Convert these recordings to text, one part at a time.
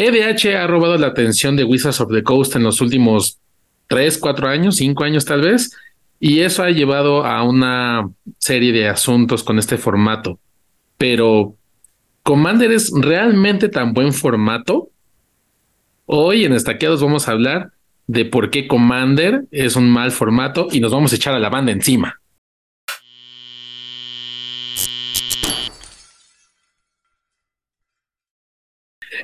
EDH ha robado la atención de Wizards of the Coast en los últimos tres, cuatro años, cinco años tal vez, y eso ha llevado a una serie de asuntos con este formato. Pero, ¿Commander es realmente tan buen formato? Hoy en Estaqueados vamos a hablar de por qué Commander es un mal formato y nos vamos a echar a la banda encima.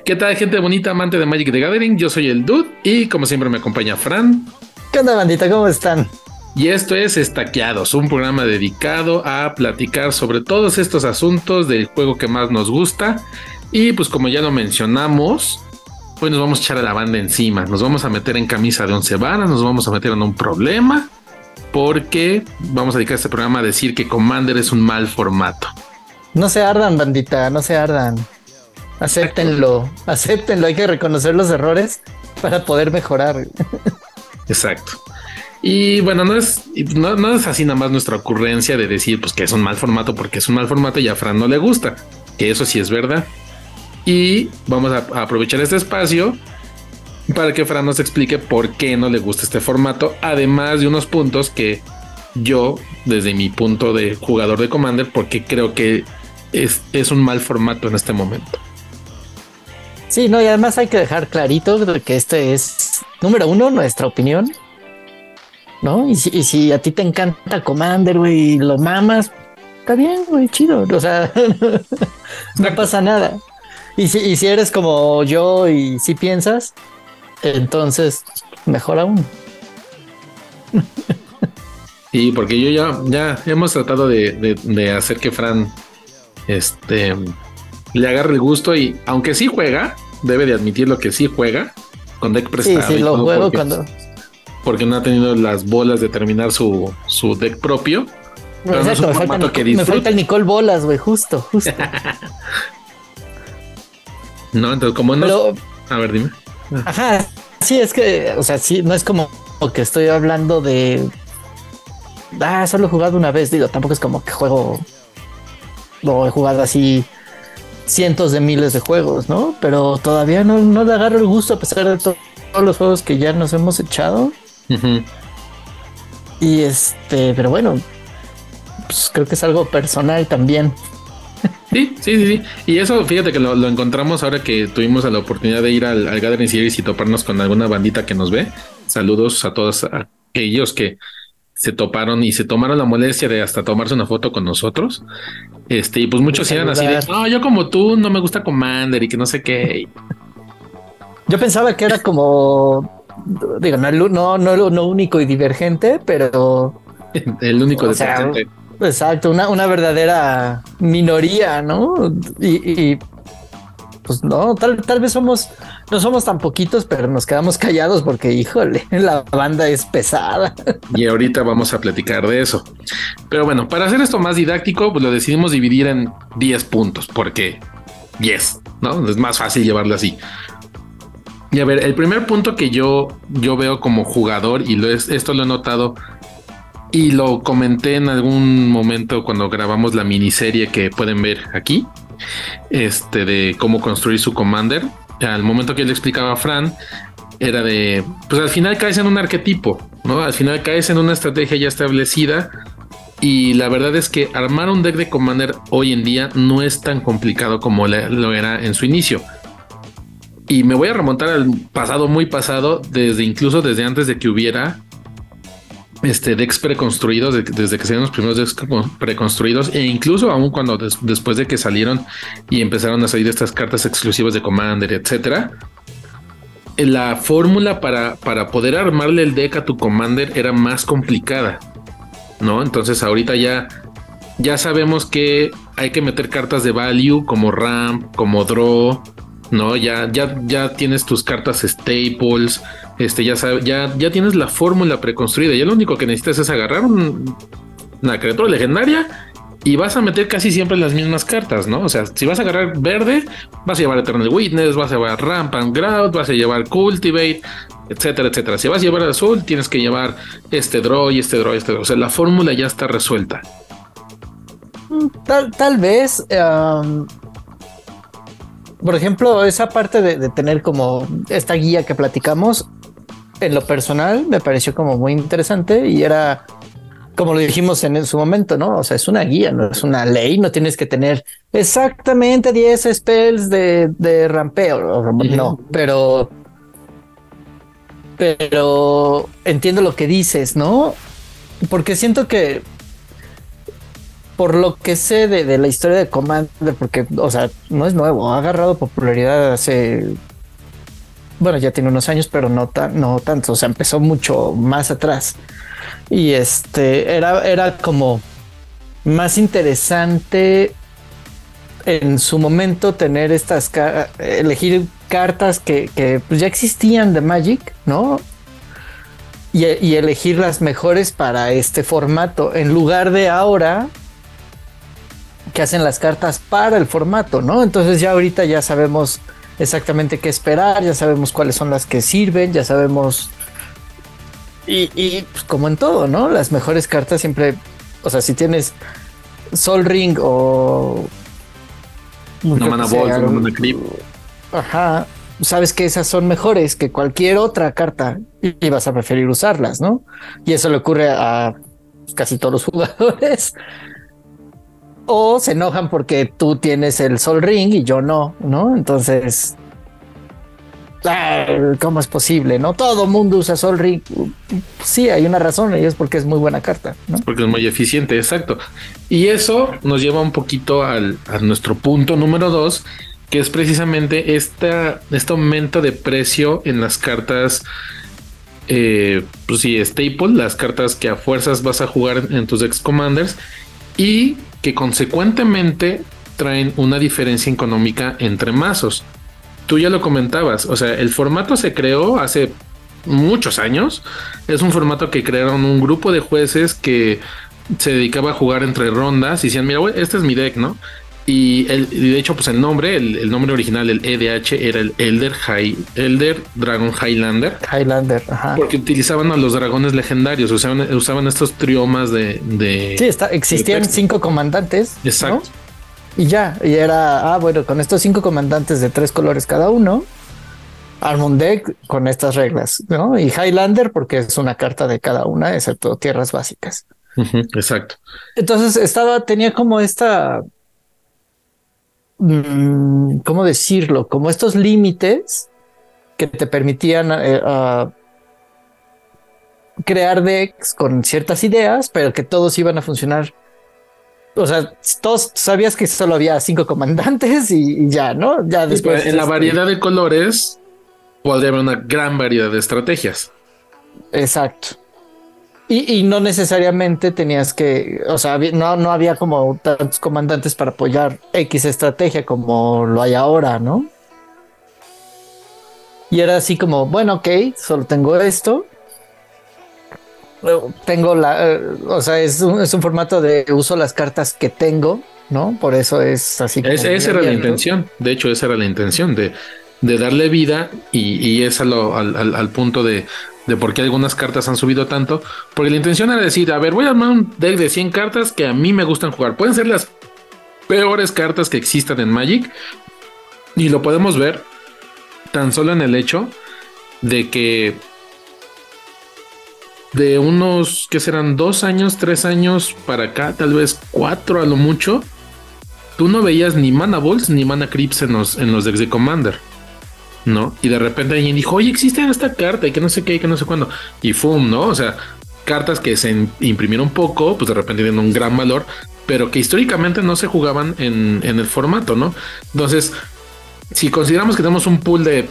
¿Qué tal, gente bonita, amante de Magic the Gathering? Yo soy el Dude y como siempre me acompaña Fran. ¿Qué onda, bandita? ¿Cómo están? Y esto es Estaqueados, un programa dedicado a platicar sobre todos estos asuntos del juego que más nos gusta. Y pues como ya lo mencionamos, pues nos vamos a echar a la banda encima, nos vamos a meter en camisa de once varas, nos vamos a meter en un problema, porque vamos a dedicar este programa a decir que Commander es un mal formato. No se ardan, bandita, no se ardan. Acéptenlo, acéptenlo, hay que reconocer los errores para poder mejorar. Exacto. Y bueno, no es, no, es así nada más nuestra ocurrencia de decir pues que es un mal formato porque es un mal formato y a Fran no le gusta, que eso sí es verdad. Y vamos a, aprovechar este espacio para que Fran nos explique por qué no le gusta este formato, además de unos puntos que yo, desde mi punto de jugador de Commander, porque creo que es, es un mal formato en este momento. Sí, no, y además hay que dejar clarito que este es, número uno, nuestra opinión. ¿No? Y si, y si a ti te encanta Commander, güey, y lo mamas, está bien, güey, chido. O sea, no pasa nada. Y si, eres como yo y si piensas, entonces mejor aún. Sí, porque yo ya, ya hemos tratado de, hacer que Fran este, le agarre el gusto y aunque sí juega, debe de admitir lo que sí juega con deck prestado. Sí, sí, lo juego cuando... Porque no ha tenido las bolas de terminar su, su deck propio. me, falta, el Nicole Bolas, güey, justo, justo. No, entonces como no... A ver, dime. Ajá, sí, es que, o sea, sí, no es como que estoy hablando de... Ah, solo he jugado una vez, digo, tampoco es como que juego... Lo he jugado así cientos de miles de juegos, ¿no? Pero todavía no, no le agarro el gusto a pesar de todos los juegos que ya nos hemos echado. Y este, pero bueno, pues creo que es algo personal también. Sí, sí, sí, Y eso, fíjate que lo, encontramos ahora que tuvimos la oportunidad de ir al, al, Gathering Series y toparnos con alguna bandita que nos ve. Saludos a todos aquellos que se toparon y se tomaron la molestia de hasta tomarse una foto con nosotros. Este, y pues muchos eran así de, no, yo como tú no me gusta Commander y que no sé qué. Yo pensaba que era como, digo, no, no, no, no único y divergente, pero... El único divergente. Exacto, una, una verdadera minoría, ¿no? Y, pues no, tal, tal vez somos, no somos tan poquitos, pero nos quedamos callados porque, híjole, la banda es pesada. Y ahorita vamos a platicar de eso. Pero bueno, para hacer esto más didáctico, pues lo decidimos dividir en 10 puntos, porque 10, ¿no? Es más fácil llevarlo así. Y a ver, el primer punto que yo, yo veo como jugador, y lo es, esto lo he notado y lo comenté en algún momento cuando grabamos la miniserie que pueden ver aquí, este de cómo construir su commander. Al momento que le explicaba a Fran, era de, pues al final caes en un arquetipo, ¿no? Al final caes en una estrategia ya establecida y la verdad es que armar un deck de commander hoy en día no es tan complicado como lo era en su inicio. Y me voy a remontar al pasado muy pasado, desde incluso desde antes de que hubiera este, decks preconstruidos, desde que salieron los primeros decks preconstruidos, e incluso aún cuando después de que salieron y empezaron a salir estas cartas exclusivas de Commander, etcétera, la fórmula para, para poder armarle el deck a tu Commander era más complicada, ¿no? Entonces ahorita ya, ya sabemos que hay que meter cartas de value como Ramp, como Draw, ¿no? Ya, ya, ya tienes tus cartas staples, este, ya, ya, ya tienes la fórmula preconstruida. Ya lo único que necesitas es agarrar una criatura legendaria y vas a meter casi siempre las mismas cartas, ¿no? O sea, si vas a agarrar verde, vas a llevar Eternal Witness, vas a llevar Rampant Ground, vas a llevar Cultivate, etcétera, etcétera. Si vas a llevar azul, tienes que llevar este draw y este draw y este draw. O sea, la fórmula ya está resuelta. Tal, tal vez por ejemplo, esa parte de, tener como esta guía que platicamos, en lo personal me pareció como muy interesante y era como lo dijimos en su momento, ¿no? O sea, es una guía, no es una ley, no tienes que tener exactamente 10 spells de, de rampeo, no, pero pero entiendo lo que dices, ¿no? Porque siento que por lo que sé de, la historia de Commander, porque, o sea, no es nuevo, ha agarrado popularidad hace, bueno, ya tiene unos años, pero no, tan, no tanto, o sea, empezó mucho más atrás. Y este, era, era como más interesante en su momento tener estas, elegir cartas que, que pues, ya existían de Magic, ¿no? Y, y, elegir las mejores para este formato, en lugar de ahora que hacen las cartas para el formato, ¿no? Entonces ya ahorita ya sabemos exactamente qué esperar, ya sabemos cuáles son las que sirven, ya sabemos... Y, pues, como en todo, ¿no? Las mejores cartas siempre, o sea, si tienes Sol Ring o... No mana Ball, no mana Creep. Ajá, sabes que esas son mejores que cualquier otra carta y vas a preferir usarlas, ¿no? Y eso le ocurre a casi todos los jugadores o se enojan porque tú tienes el Sol Ring y yo no, ¿no? Entonces, ah, ¿cómo es posible? No todo mundo usa Sol Ring. Sí, hay una razón y es porque es muy buena carta, ¿no? Porque es muy eficiente, exacto. Y eso nos lleva un poquito al, a nuestro punto número dos, que es precisamente esta, este aumento de precio en las cartas. Eh, pues sí, staple, las cartas que a fuerzas vas a jugar en, tus ex commanders y que consecuentemente traen una diferencia económica entre mazos. Tú ya lo comentabas, o sea, el formato se creó hace muchos años. Es un formato que crearon un grupo de jueces que se dedicaba a jugar entre rondas y decían, mira, este es mi deck, ¿no? Y, el, de hecho, pues el nombre, el, nombre original, el EDH, era el Elder, High, Elder Dragon Highlander. Highlander, ajá. Porque utilizaban a los dragones legendarios, usaban, usaban estos triomas de. de sí, está, existían cinco comandantes. Exacto. Y ya, y era, ah, bueno, con estos cinco comandantes de tres colores cada uno, Armond Deck con estas reglas, ¿no? Y Highlander, porque es una carta de cada una, excepto tierras básicas. exacto. Entonces estaba, tenía como esta ¿cómo decirlo? Como estos límites que te permitían eh, crear decks con ciertas ideas, pero que todos iban a funcionar. O sea, todos sabías que solo había cinco comandantes y, ya, ¿no? Ya después. en la este variedad de colores podría haber una gran variedad de estrategias. Exacto. Y, no necesariamente tenías que, o sea, no, no había como tantos comandantes para apoyar X estrategia como lo hay ahora, ¿no? Y era así como, bueno, ok, solo tengo esto. Tengo la, eh, o sea, es un, es un formato de uso las cartas que tengo, ¿no? Por eso es así. Como esa era la intención, de hecho, esa era la intención de, de darle vida y, y es al, al punto de de por qué algunas cartas han subido tanto, porque la intención era decir, a ver, voy a armar un deck de 100 cartas que a mí me gustan jugar. Pueden ser las peores cartas que existan en Magic y lo podemos ver tan solo en el hecho de que de unos que serán dos años, tres años para acá, tal vez cuatro a lo mucho, tú no veías ni mana balls ni mana creeps en los, en los decks de Commander. ¿No? Y de repente alguien dijo, oye, existe esta carta y que no sé qué, y que no sé cuándo. Y fum, ¿no? O sea, cartas que se imprimieron poco, pues de repente tienen un gran valor, pero que históricamente no se jugaban en, el formato, ¿no? Entonces, si consideramos que tenemos un pool de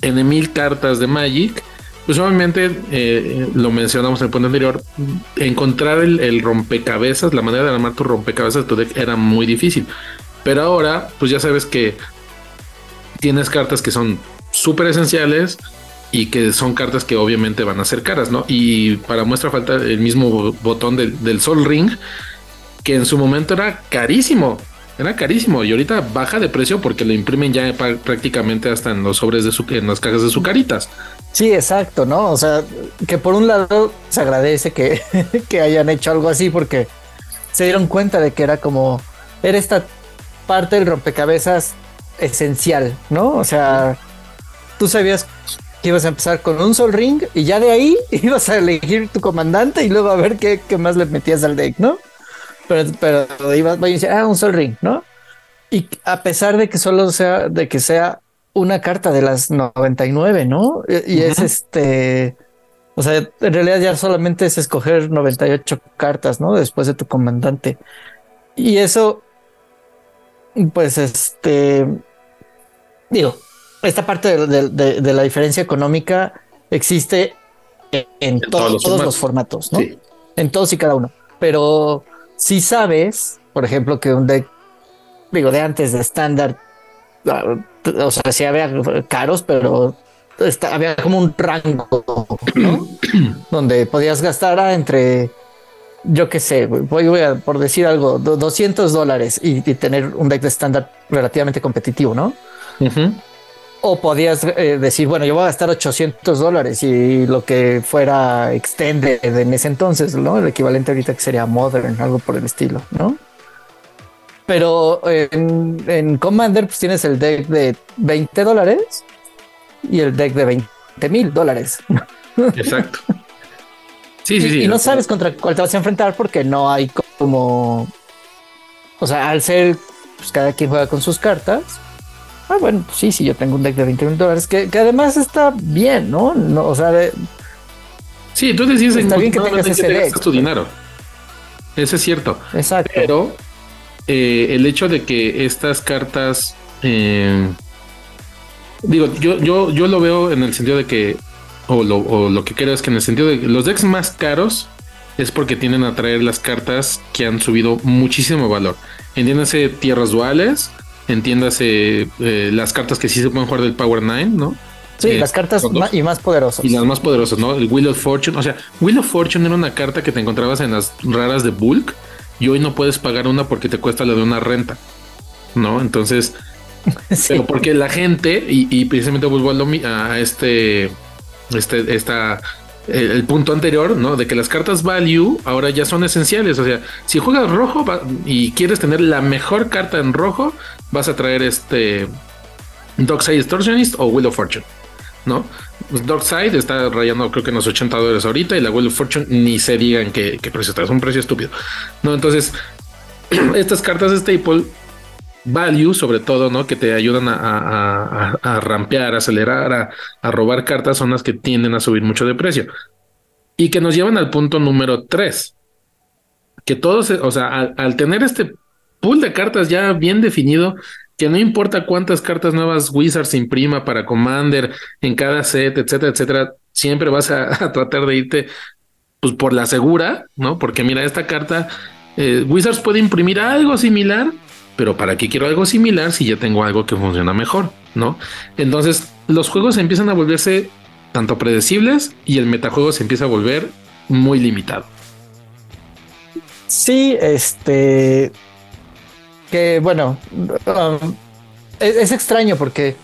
N mil cartas de Magic, pues obviamente eh, lo mencionamos en el punto anterior, encontrar el, rompecabezas, la manera de armar tu rompecabezas tu deck era muy difícil. Pero ahora, pues ya sabes que tienes cartas que son súper esenciales y que son cartas que obviamente van a ser caras, ¿no? Y para muestra falta el mismo botón del, Sol Ring, que en su momento era carísimo, era carísimo y ahorita baja de precio porque lo imprimen ya prácticamente hasta en los sobres de su, en las cajas de sucaritas. Sí, exacto, ¿no? O sea, que por un lado se agradece que, que hayan hecho algo así porque se dieron cuenta de que era como, era esta parte del rompecabezas esencial, ¿no? O sea, tú sabías que ibas a empezar con un Sol Ring y ya de ahí ibas a elegir tu comandante y luego a ver qué, qué más le metías al deck, ¿no? Pero, pero ibas a decir, ah, un Sol Ring, ¿no? Y a pesar de que solo sea, de que sea una carta de las 99, ¿no? Y, es este, o sea, en realidad ya solamente es escoger 98 cartas, ¿no? Después de tu comandante. Y eso, pues este, digo, esta parte de, la diferencia económica existe en, todos, los, formatos, ¿no? En todos y cada uno. Pero si sabes, por ejemplo, que un deck, digo, de antes de estándar, ah, o sea, sí había caros, pero había como un rango, ¿no? Donde podías gastar entre, yo qué sé, voy, a, por decir algo, 200 dólares y, tener un deck de estándar relativamente competitivo, ¿no? O podías eh, decir, bueno, yo voy a gastar 800 dólares y lo que fuera extended en ese entonces, ¿no? El equivalente ahorita que sería modern, algo por el estilo, ¿no? Pero en, Commander pues tienes el deck de 20 dólares y el deck de 20 mil dólares. Exacto. Sí, sí, sí. Y no sabes contra cuál te vas a enfrentar porque no hay como... O sea, al ser, pues cada quien juega con sus cartas, Ah, bueno, sí, sí, yo tengo un deck de 20 mil dólares que, además está bien, ¿no? no o sea, sí, tú decís está bien que tengas ese deck. tu dinero. Eso es cierto. Exacto. Pero eh, el hecho de que estas cartas, eh, digo, yo, yo, yo lo veo en el sentido de que, o lo, o lo que creo es que en el sentido de los decks más caros es porque tienden a traer las cartas que han subido muchísimo valor. Entiéndase tierras duales, entiéndase eh, las cartas que sí se pueden jugar del Power 9, ¿no? Sí, eh, las cartas y más poderosas. Y las más poderosas, ¿no? El Wheel of Fortune. O sea, Wheel of Fortune era una carta que te encontrabas en las raras de Bulk y hoy no puedes pagar una porque te cuesta la de una renta, ¿no? Entonces, pero porque la gente, y, precisamente vuelvo a, a este, este, esta el, punto anterior, ¿no? De que las cartas value ahora ya son esenciales. O sea, si juegas rojo y quieres tener la mejor carta en rojo, vas a traer este Dockside Extortionist o Wheel of Fortune, ¿no? Pues Dockside está rayando creo que en los 80 dólares ahorita y la Wheel of Fortune ni se digan qué, precio está, es un precio estúpido, ¿no? Entonces, estas cartas de Staple value, sobre todo, ¿no? Que te ayudan a, rampear, acelerar, a, robar cartas, son las que tienden a subir mucho de precio. Y que nos llevan al punto número 3. Que todos, o sea, al, tener este pool de cartas ya bien definido, que no importa cuántas cartas nuevas Wizards imprima para Commander en cada set, etcétera, etcétera, siempre vas a, tratar de irte pues por la segura, ¿no? Porque mira, esta carta, eh, Wizards puede imprimir algo similar, pero ¿para qué quiero algo similar si ya tengo algo que funciona mejor? ¿No? Entonces los juegos empiezan a volverse tanto predecibles y el metajuego se empieza a volver muy limitado. Sí, este. Que bueno, um, es, extraño porque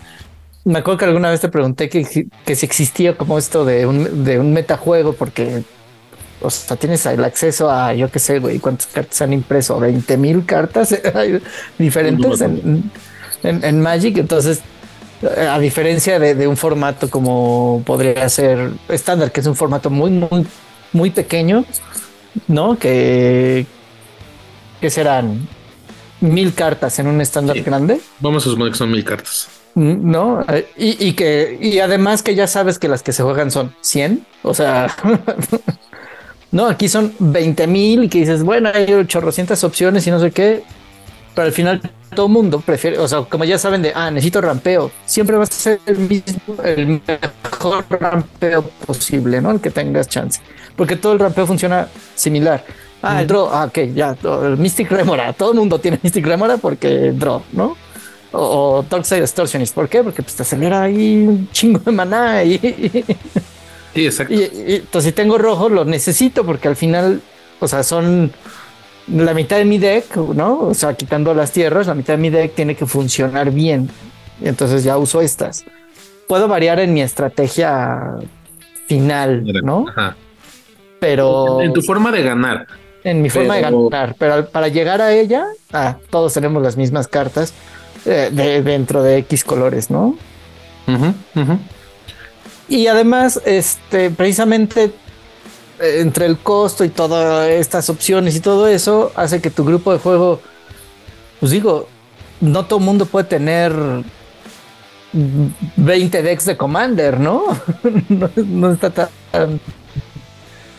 me acuerdo que alguna vez te pregunté que, que si existía como esto de un, de un metajuego, porque o sea, tienes el acceso a, yo qué sé, güey, cuántas cartas han impreso, 20 mil cartas diferentes en, Magic. Entonces, a diferencia de, un formato como podría ser estándar, que es un formato muy, muy, muy pequeño, ¿no? Que, que serán mil cartas en un estándar grande. Vamos a sumar que son mil cartas. No, y, y, que, y además que ya sabes que las que se juegan son 100, o sea, No, aquí son 20 mil y que dices, bueno, hay 800 opciones y no sé qué. Pero al final todo el mundo prefiere, o sea, como ya saben de, ah, necesito rampeo, siempre va a ser el mismo, el mejor rampeo posible, ¿no? El que tengas chance. Porque todo el rampeo funciona similar. Ah, el draw, ah, ok, ya, el Mystic Remora, todo el mundo tiene Mystic Remora porque draw, ¿no? O, o Darkseid Distortionist, ¿por qué? Porque pues, te acelera ahí un chingo de maná y, Sí, exacto. Y, entonces, si tengo rojo, lo necesito porque al final, o sea, son la mitad de mi deck, ¿no? O sea, quitando las tierras, la mitad de mi deck tiene que funcionar bien. Y entonces ya uso estas. Puedo variar en mi estrategia final, ¿no? Ajá. Pero. En, tu forma de ganar. En mi forma de ganar. Pero para llegar a ella, ah, todos tenemos las mismas cartas. eh, de, dentro de X colores, ¿no? Y además, este, precisamente eh, entre el costo y todas estas opciones y todo eso, hace que tu grupo de juego, pues digo, no todo el mundo puede tener 20 decks de Commander, ¿no? no, está tan,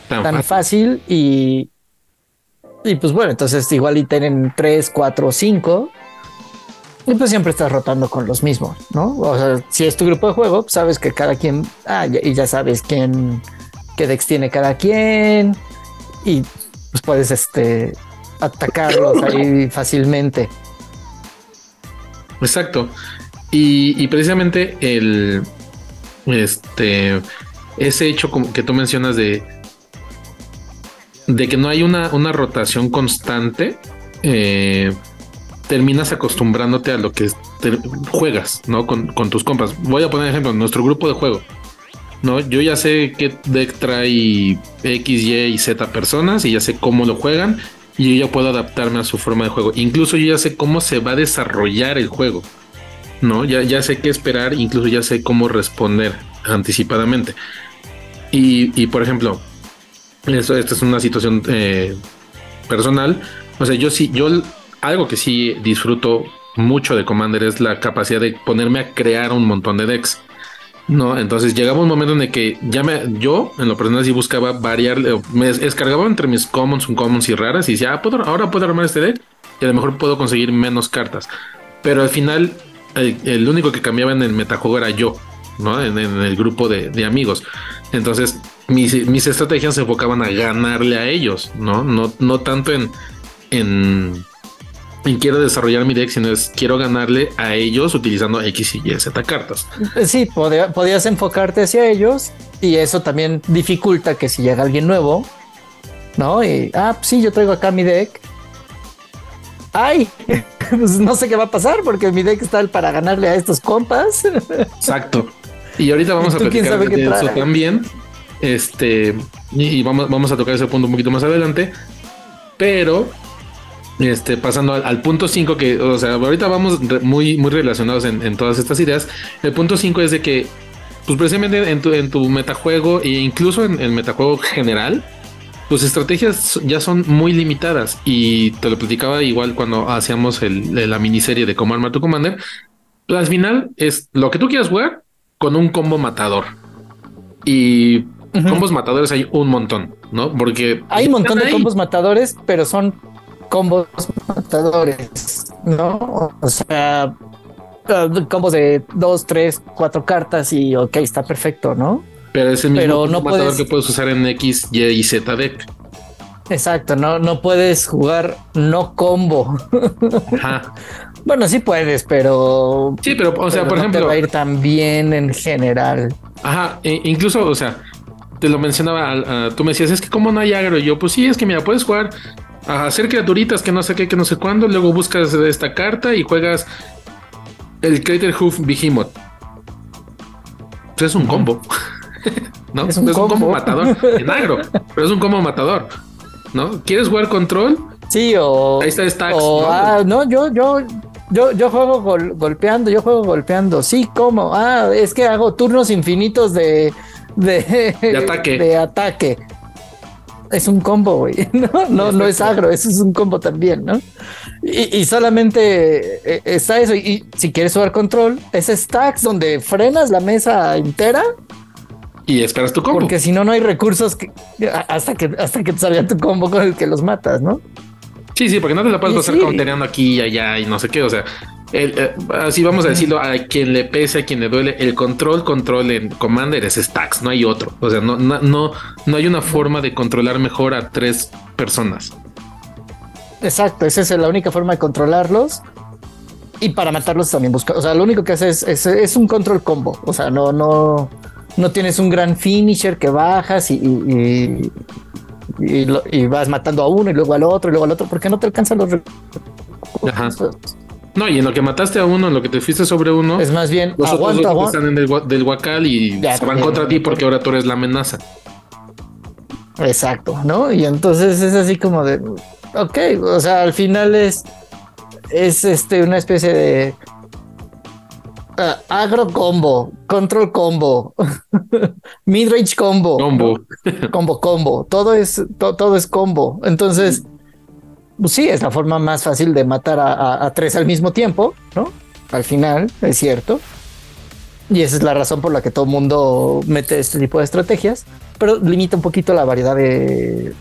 tan, fácil. y, y pues bueno, entonces igual y tienen 3, 4, 5 y pues siempre estás rotando con los mismos, ¿no? O sea, si es tu grupo de juego, pues sabes que cada quien, ah, y ya sabes quién, qué decks tiene cada quien y pues puedes este atacarlos ahí fácilmente. Exacto. Y, precisamente el este ese hecho que tú mencionas de de que no hay una, una rotación constante eh, terminas acostumbrándote a lo que juegas, ¿no? Con, con, tus compas. Voy a poner ejemplo, nuestro grupo de juego. ¿no? Yo ya sé qué deck trae X, Y y Z personas y ya sé cómo lo juegan y yo ya puedo adaptarme a su forma de juego. Incluso yo ya sé cómo se va a desarrollar el juego, ¿no? Ya, ya sé qué esperar, incluso ya sé cómo responder anticipadamente. Y, y por ejemplo, esto, esta es una situación eh, personal. O sea, yo sí, yo algo que sí disfruto mucho de Commander es la capacidad de ponerme a crear un montón de decks. No, entonces llegaba un momento en el que ya me, yo en lo personal sí buscaba variar, me descargaba entre mis commons, uncommons y raras y decía, ah, ¿puedo, ahora puedo armar este deck y a lo mejor puedo conseguir menos cartas. Pero al final, el, único que cambiaba en el metajuego era yo, ¿no? En, el grupo de, amigos. Entonces, mis, mis estrategias se enfocaban a ganarle a ellos, ¿no? No, no tanto en y quiero desarrollar mi deck, sino es quiero ganarle a ellos utilizando X y Y, Z cartas. Sí, podías enfocarte hacia ellos y eso también dificulta que si llega alguien nuevo, ¿no? Y, ah, pues sí, yo traigo acá mi deck. Ay, pues no sé qué va a pasar porque mi deck está para ganarle a estos compas. Exacto. Y ahorita vamos a platicar de eso también. Este, y vamos, vamos a tocar ese punto un poquito más adelante. Pero este, pasando al, punto 5, que, o sea, ahorita vamos muy, muy relacionados en, todas estas ideas. El punto 5 es de que, pues precisamente en tu, en tu metajuego e incluso en el metajuego general, tus estrategias ya son muy limitadas. Y te lo platicaba igual cuando hacíamos el, la miniserie de cómo armar tu commander. Al final es lo que tú quieras jugar con un combo matador. Y combos matadores hay un montón, ¿no? Porque hay un montón de combos matadores, pero son combos matadores, ¿no? O sea, uh, combos de dos, tres, cuatro cartas y ok, está perfecto, ¿no? Pero es el mismo no matador que puedes usar en X, Y y Z deck. Exacto, no, no puedes jugar no combo. Ajá. bueno, sí puedes, pero. Sí, pero, o sea, por ejemplo. Te va a ir también en general. Ajá, e incluso, o sea, te lo mencionaba, tú me decías, es que como no hay agro. Y yo, pues sí, es que mira, puedes jugar a hacer criaturitas que no sé qué, que no sé cuándo. Luego buscas esta carta y juegas el Crater Hoof Behemoth. Pues es un combo. ¿No? Es un, combo. matador en agro, pero es un combo matador. ¿No? ¿Quieres jugar control? Sí, o. Ahí está Stacks. ¿no? Ah, no, yo, yo, yo, yo juego golpeando, yo juego golpeando. Sí, ¿cómo? Ah, es que hago turnos infinitos de. De, de ataque. De ataque es un combo, güey. No, no, no es agro, eso es un combo también, ¿no? Y, solamente eh, está eso. Y si quieres jugar control, es stacks donde frenas la mesa entera. Y esperas tu combo. Porque si no, no hay recursos hasta que hasta que te salga tu combo con el que los matas, ¿no? Sí, sí, porque no te la puedes pasar sí. aquí y allá y no sé qué. O sea, eh, así vamos a decirlo, a quien le pese, a quien le duele, el control, control en Commander es stacks, no hay otro. O sea, no, no, no, hay una forma de controlar mejor a tres personas. Exacto, esa es la única forma de controlarlos. Y para matarlos también busca. O sea, lo único que hace es, es, un control combo. O sea, no, no, no tienes un gran finisher que bajas y, y, y, vas matando a uno y luego al otro y luego al otro, porque no te alcanzan los Ajá. No, y en lo que mataste a uno, en lo que te fuiste sobre uno, es más bien los otros están en el del Huacal y se van contra ti porque ahora tú eres la amenaza. Exacto, ¿no? Y entonces es así como de, ok, o sea, al final es, es este una especie de uh, agro combo, control combo, midrange combo, combo, combo, combo. Todo es to, todo es combo. Entonces, pues sí, es la forma más fácil de matar a, a, a tres al mismo tiempo, ¿no? Al final, es cierto. Y esa es la razón por la que todo el mundo mete este tipo de estrategias, pero limita un poquito la variedad de,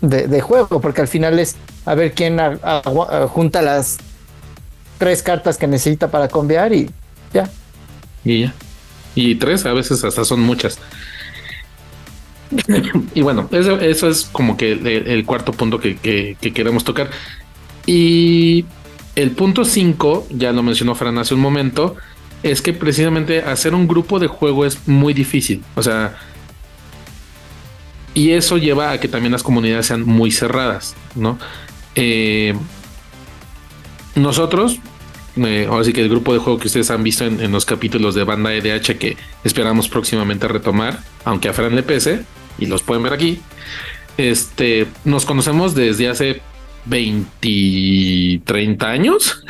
de, de juego, porque al final es a ver quién a, junta las tres cartas que necesita para cambiar y ya. Y ya. Y tres, a veces hasta son muchas. y bueno, eso, es como que el, cuarto punto que, queremos tocar. Y el punto cinco, ya lo mencionó Fran hace un momento, es que precisamente hacer un grupo de juego es muy difícil. O sea, y eso lleva a que también las comunidades sean muy cerradas, ¿no? Eh, nosotros, eh, ahora sí que el grupo de juego que ustedes han visto en, en, los capítulos de Banda EDH que esperamos próximamente retomar, aunque a Fran le pese, y los pueden ver aquí, este, nos conocemos desde hace 20, 30 años.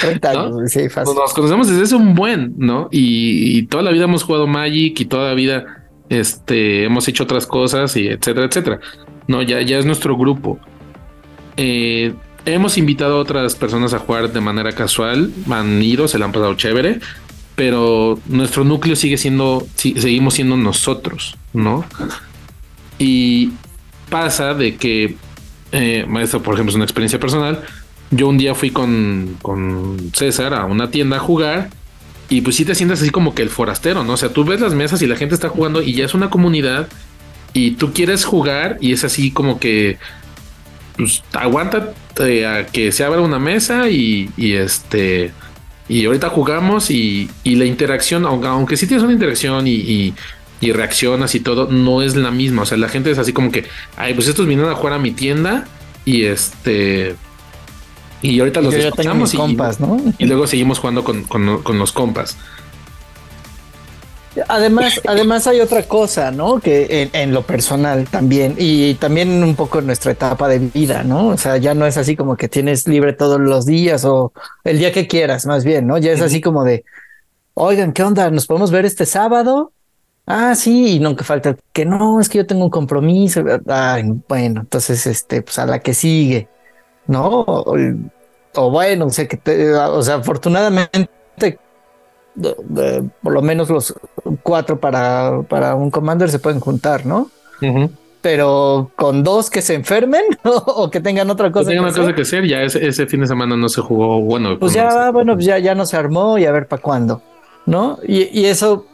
30 años, ¿no? sí, fácil. Nos conocemos desde hace un buen, ¿no? Y, y, toda la vida hemos jugado Magic y toda la vida este, hemos hecho otras cosas y etcétera, etcétera. No, ya, ya es nuestro grupo. Eh, hemos invitado a otras personas a jugar de manera casual, han ido, se la han pasado chévere, pero nuestro núcleo sigue siendo, seguimos siendo nosotros, ¿no? Y pasa de que eh, por ejemplo es una experiencia personal. Yo un día fui con, con César a una tienda a jugar y pues sí te sientes así como que el forastero, ¿no? O sea, tú ves las mesas y la gente está jugando y ya es una comunidad y tú quieres jugar y es así como que pues aguanta a que se abra una mesa y, y, este y ahorita jugamos y, y la interacción, aunque, aunque sí tienes una interacción y, y, y, reaccionas y todo, no es la misma. O sea, la gente es así como que, ay, pues estos vinieron a jugar a mi tienda y este y ahorita los escuchamos y, compas, ¿no? y, luego seguimos jugando con, con, con, los compas. Además, además hay otra cosa, ¿no? Que en, en, lo personal también, y también un poco en nuestra etapa de vida, ¿no? O sea, ya no es así como que tienes libre todos los días o el día que quieras, más bien, ¿no? Ya es así como de, oigan, ¿qué onda? ¿Nos podemos ver este sábado? Ah, sí, y nunca falta que no, es que yo tengo un compromiso. Ay, bueno, entonces, este, pues a la que sigue. ¿no? O, o bueno, o sea, que te, o sea, afortunadamente, de, de, por lo menos los cuatro para, para un commander se pueden juntar, ¿no? Uh -huh. Pero con dos que se enfermen o, o que tengan otra cosa. Que tengan que otra cosa que hacer, ya ese, ese, fin de semana no se jugó, bueno. Pues ya, no bueno, pues ya, ya no se armó y a ver para cuándo, ¿no? Y, y eso,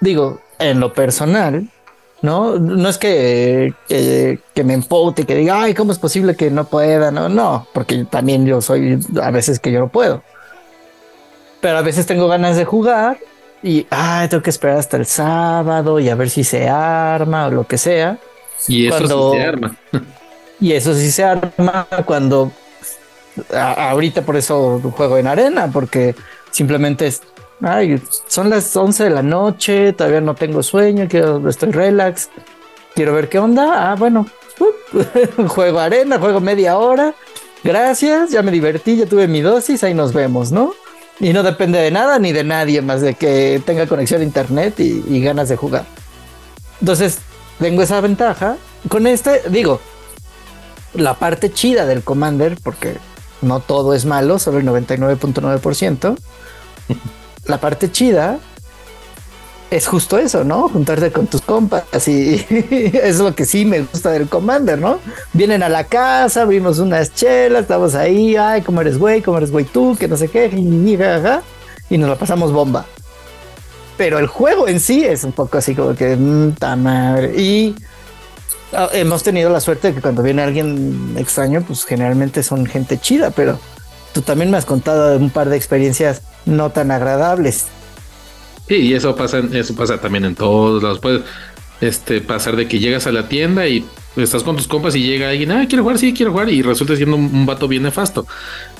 digo, en lo personal, ¿no? No es que, que, que, me empute, que diga, ay, ¿cómo es posible que no pueda? No, no, porque también yo soy a veces que yo no puedo. Pero a veces tengo ganas de jugar y, ay, tengo que esperar hasta el sábado y a ver si se arma o lo que sea. Y eso cuando, sí se arma. y eso sí se arma cuando, a, ahorita por eso juego en arena, porque simplemente es, Ay, son las 11 de la noche, todavía no tengo sueño, quiero, estoy relax, quiero ver qué onda. Ah, bueno, uh, juego arena, juego media hora. Gracias, ya me divertí, ya tuve mi dosis, ahí nos vemos, ¿no? Y no depende de nada ni de nadie más de que tenga conexión a internet y, ganas de jugar. Entonces, tengo esa ventaja. Con este, digo, la parte chida del Commander, porque no todo es malo, solo el 99.9% la parte chida es justo eso, ¿no? Juntarte con tus compas y es lo que sí me gusta del Commander, ¿no? Vienen a la casa, abrimos unas chelas, estamos ahí, ay, cómo eres güey, cómo eres güey tú, que no sé qué, y nos la pasamos bomba. Pero el juego en sí es un poco así como que, ta madre. Y uh, hemos tenido la suerte de que cuando viene alguien extraño, pues generalmente son gente chida, pero tú también me has contado un par de experiencias no tan agradables. Sí, y eso pasa, eso pasa también en todos lados. Puede este, pasar de que llegas a la tienda y estás con tus compas y llega alguien, ah, quiero jugar, sí, quiero jugar, y resulta siendo un, un vato bien nefasto.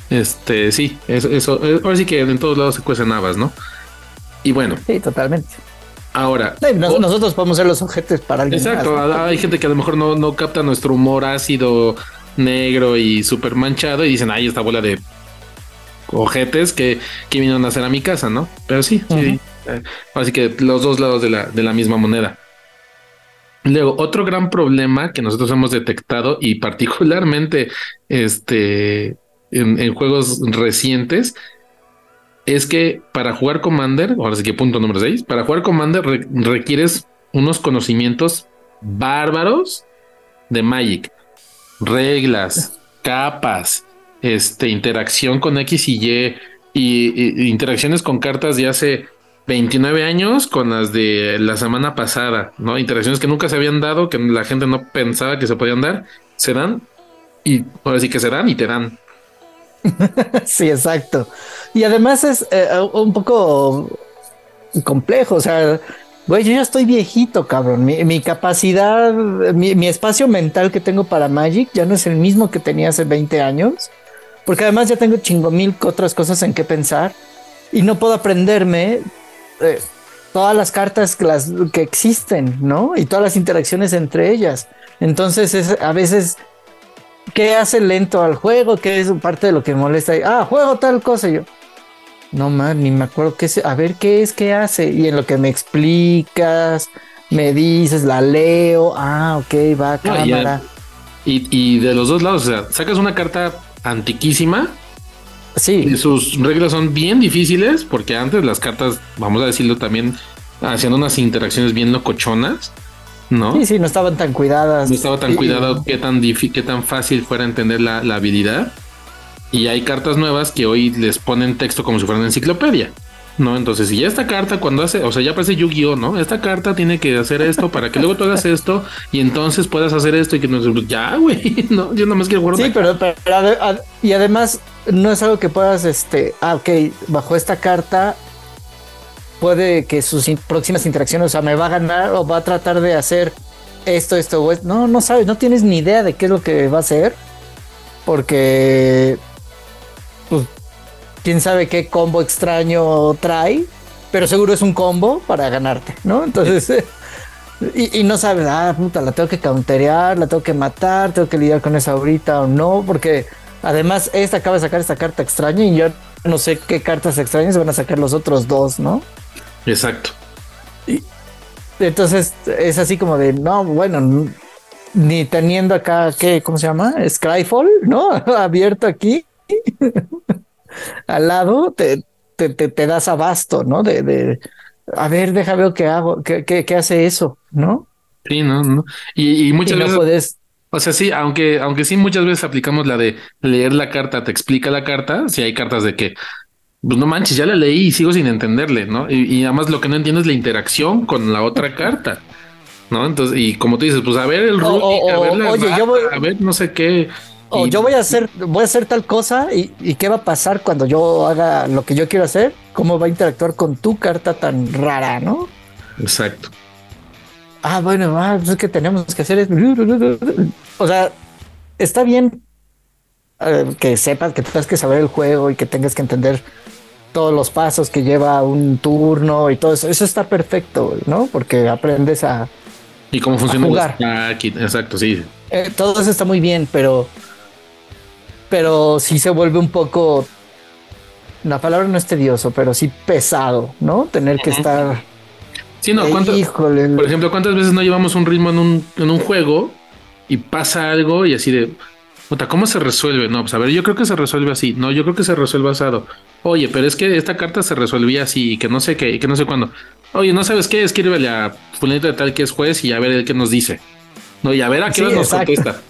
Este, sí, eso, eso, ahora sí que en todos lados se cuecen habas, ¿no? Y bueno. Sí, totalmente. Ahora. Sí, nosotros podemos ser los objetos para alguien. Exacto, más, ¿no? hay gente que a lo mejor no, no capta nuestro humor ácido negro y súper manchado y dicen, ay, esta bola de ojetes que, que vinieron a hacer a mi casa, ¿no? Pero sí, sí. Así que los dos lados de la, de la misma moneda. Luego, otro gran problema que nosotros hemos detectado y particularmente este, en, juegos recientes es que para jugar Commander, ahora sí que punto número 6, para jugar Commander requieres unos conocimientos bárbaros de Magic, reglas, capas, este, interacción con X y Y y interacciones con cartas de hace 29 años con las de la semana pasada, ¿no? Interacciones que nunca se habían dado, que la gente no pensaba que se podían dar, se dan y ahora sí que se dan y te dan. sí, exacto. Y además es eh, un poco complejo, o sea, güey, yo ya estoy viejito, cabrón. Mi, capacidad, mi, mi, espacio mental que tengo para Magic ya no es el mismo que tenía hace 20 años, porque además ya tengo chingo mil otras cosas en qué pensar y no puedo aprenderme eh, todas las cartas que, las, que existen, ¿no? Y todas las interacciones entre ellas. Entonces, es, a veces, ¿qué hace lento al juego? ¿Qué es parte de lo que molesta? Ah, juego tal cosa. yo, no más, ni me acuerdo qué es. A ver qué es, qué hace. Y en lo que me explicas, me dices, la leo. Ah, ok, va, cámara. y, y, de los dos lados, o sea, sacas una carta antiquísima Sí. sus reglas son bien difíciles porque antes las cartas, vamos a decirlo también, hacían unas interacciones bien locochonas, ¿no? Sí, sí, no estaban tan cuidadas. No estaba tan cuidado qué tan, qué tan fácil fuera entender la, la habilidad. Y hay cartas nuevas que hoy les ponen texto como si fueran enciclopedia. ¿No? Entonces, si ya esta carta cuando hace, o sea, ya parece Yu-Gi-Oh, ¿no? Esta carta tiene que hacer esto para que luego tú hagas esto y entonces puedas hacer esto y que no, ya, güey, no, yo nomás quiero jugar. Sí, pero, y además no es algo que puedas, este, ah, ok, bajo esta carta puede que sus próximas interacciones, o sea, me va a ganar o va a tratar de hacer esto, esto, o esto. No, no sabes, no tienes ni idea de qué es lo que va a hacer porque pues, quién sabe qué combo extraño trae, pero seguro es un combo para ganarte, ¿no? Entonces, y, no sabes, ah, puta, la tengo que counterear, la tengo que matar, tengo que lidiar con esa ahorita o no, porque además esta acaba de sacar esta carta extraña y yo no sé qué cartas extrañas van a sacar los otros dos, ¿no? Exacto. Y entonces es así como de, no, bueno, ni teniendo acá, ¿qué? ¿Cómo se llama? Skyfall, ¿no? Abierto aquí al lado, te, te, te, das abasto, ¿no? De, de, a ver, deja ver qué hago, qué, qué, hace eso, ¿no? Sí, no, no. Y, muchas veces. O sea, sí, aunque, aunque sí muchas veces aplicamos la de leer la carta, te explica la carta, si hay cartas de que, pues no manches, ya la leí y sigo sin entenderle, ¿no? Y, además lo que no entiendo es la interacción con la otra carta, ¿no? Entonces, y como tú dices, pues a ver el a ver la oye, voy... a ver no sé qué. O yo voy a hacer, voy a hacer tal cosa y, qué va a pasar cuando yo haga lo que yo quiero hacer, cómo va a interactuar con tu carta tan rara, ¿no? Exacto. Ah, bueno, ah, pues es que tenemos que hacer es... O sea, está bien eh, que sepas que tengas que saber el juego y que tengas que entender todos los pasos que lleva un turno y todo eso. Eso está perfecto, ¿no? Porque aprendes a. Y cómo funciona jugar. Exacto, sí. Eh, todo eso está muy bien, pero pero sí se vuelve un poco, la palabra no es tedioso, pero sí pesado, ¿no? Tener que estar... Sí, no, por ejemplo, ¿cuántas veces no llevamos un ritmo en un, en un juego y pasa algo y así de, puta, ¿cómo se resuelve? No, pues a ver, yo creo que se resuelve así. No, yo creo que se resuelve asado. Oye, pero es que esta carta se resolvía así y que no sé qué, y que no sé cuándo. Oye, ¿no sabes qué? Escríbele a fulanito de tal que es juez y a ver qué nos dice. No, y a ver a qué nos contesta.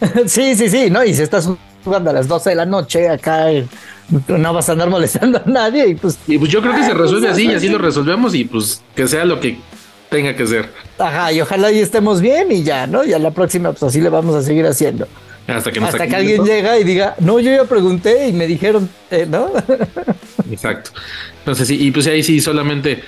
sí, sí, sí, no, y si estás jugando a las 12 de la noche acá no vas a andar molestando a nadie y pues y pues yo creo que se resuelve así y así lo resolvemos y pues que sea lo que tenga que ser. Ajá y ojalá y estemos bien y ya no ya la próxima pues así le vamos a seguir haciendo. Hasta que, hasta que alguien llega y diga no yo ya pregunté y me dijeron eh, no exacto. Entonces sí y pues ahí sí solamente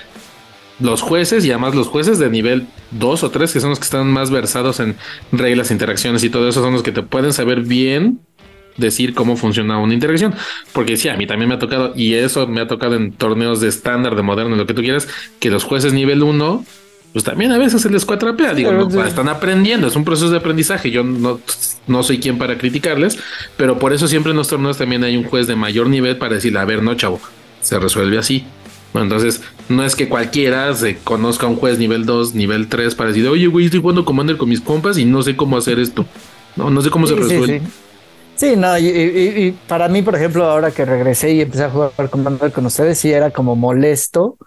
los jueces y además los jueces de nivel 2 o 3 que son los que están más versados en reglas, interacciones y todo eso son los que te pueden saber bien decir cómo funciona una interacción. Porque sí, a mí también me ha tocado, y eso me ha tocado en torneos de estándar, de moderno, lo que tú quieras, que los jueces nivel 1 pues también a veces se les cuatrapea. Digo, no, están aprendiendo, es un proceso de aprendizaje. Yo no, no soy quien para criticarles, pero por eso siempre en los torneos también hay un juez de mayor nivel para decirle, a ver, no, chavo, se resuelve así. entonces, no es que cualquiera se conozca a un juez nivel 2, nivel 3 para decir, oye, güey, estoy jugando Commander con mis compas y no sé cómo hacer esto. No, no sé cómo se resuelve. Sí, no, y, para mí, por ejemplo, ahora que regresé y empecé a jugar Commander con ustedes, sí era como molesto.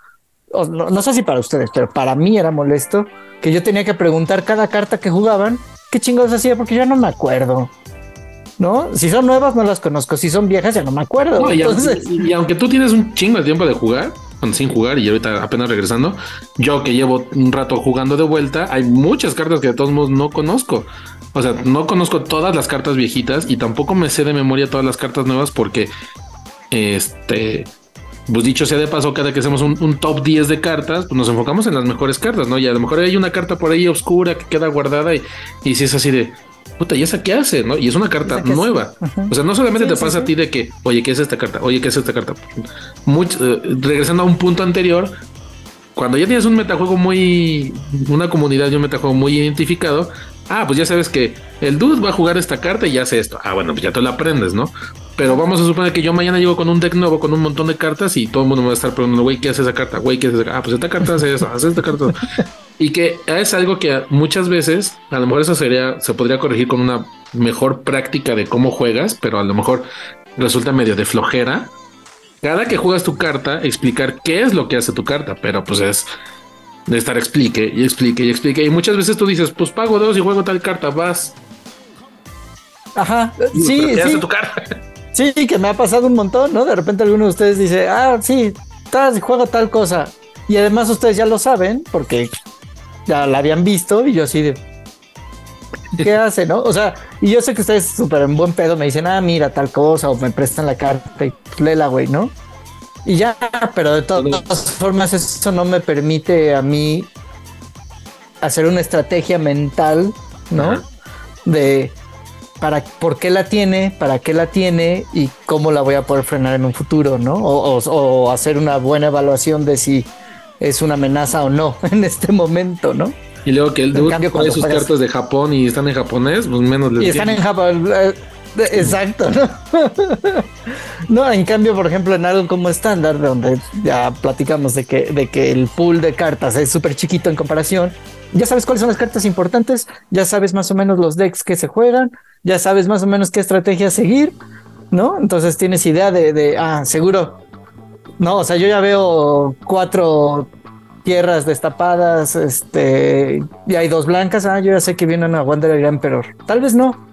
no, sé si para ustedes, pero para mí era molesto que yo tenía que preguntar cada carta que jugaban qué chingados hacía, porque ya no me acuerdo. ¿No? Si son nuevas, no las conozco. Si son viejas, ya no me acuerdo. y, y, aunque tú tienes un chingo de tiempo de jugar, sin jugar y ahorita apenas regresando, yo que llevo un rato jugando de vuelta, hay muchas cartas que de todos modos no conozco. O sea, no conozco todas las cartas viejitas y tampoco me sé de memoria todas las cartas nuevas porque, este, pues dicho sea de paso, cada que hacemos un, top 10 de cartas, pues nos enfocamos en las mejores cartas, ¿no? Y a lo mejor hay una carta por ahí oscura que queda guardada y, y si es así de, puta, ¿y esa qué hace? ¿No? Y es una carta nueva. O sea, no solamente te pasa a ti de que, oye, ¿qué es esta carta? Oye, ¿qué es esta carta? Mucho, eh, regresando a un punto anterior, cuando ya tienes un metajuego muy, una comunidad y un metajuego muy identificado, ah, pues ya sabes que el dude va a jugar esta carta y hace esto. Ah, bueno, pues ya te la aprendes, ¿no? Pero vamos a suponer que yo mañana llego con un deck nuevo, con un montón de cartas y todo el mundo me va a estar preguntando, güey, ¿qué hace esa carta? Güey, ¿qué hace esa carta? Ah, pues esta carta hace eso, hace esta carta. y que es algo que muchas veces, a lo mejor eso sería, se podría corregir con una mejor práctica de cómo juegas, pero a lo mejor resulta medio de flojera. Cada que juegas tu carta, explicar qué es lo que hace tu carta, pero pues es de estar explique y explique y explique. Y muchas veces tú dices, pues pago dos y juego tal carta, vas. Ajá, sí, sí. Tu carta? Sí, que me ha pasado un montón, ¿no? De repente alguno de ustedes dice, ah, sí, tal, juego tal cosa. Y además ustedes ya lo saben, porque ya la habían visto, y yo así de. ¿Qué hace, no? O sea, y yo sé que ustedes súper en buen pedo me dicen, ah, mira tal cosa, o me prestan la carta y la güey, ¿no? Y ya, pero de todas formas eso no me permite a mí hacer una estrategia mental, ¿no? De para por qué la tiene, para qué la tiene y cómo la voy a poder frenar en un futuro, ¿no? O, hacer una buena evaluación de si es una amenaza o no en este momento, ¿no? Y luego que el dude trae sus cartas de Japón y están en japonés, pues menos les Y están en Japón. Exacto, ¿no? no, en cambio, por ejemplo, en algo como estándar, donde ya platicamos de que, de que el pool de cartas es súper chiquito en comparación, ya sabes cuáles son las cartas importantes, ya sabes más o menos los decks que se juegan, ya sabes más o menos qué estrategia seguir, ¿no? Entonces tienes idea de, de ah, seguro, no, o sea, yo ya veo cuatro tierras destapadas, este, y hay dos blancas, ah, yo ya sé que vienen a Wanderer Emperor, tal vez no,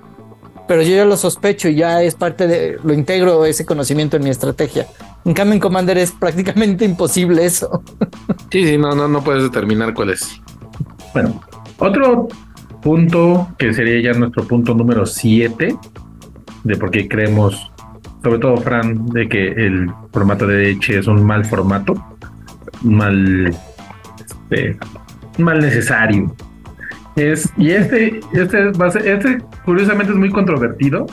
pero yo ya lo sospecho y ya es parte de, lo integro ese conocimiento en mi estrategia. En cambio, en Commander es prácticamente imposible eso. Sí, sí, no, no, no puedes determinar cuál es. Bueno, otro punto que sería ya nuestro punto número 7 de por qué creemos, sobre todo Fran, de que el formato de Eche es un mal formato, mal, este, mal necesario y este, este, va a ser, este curiosamente es muy controvertido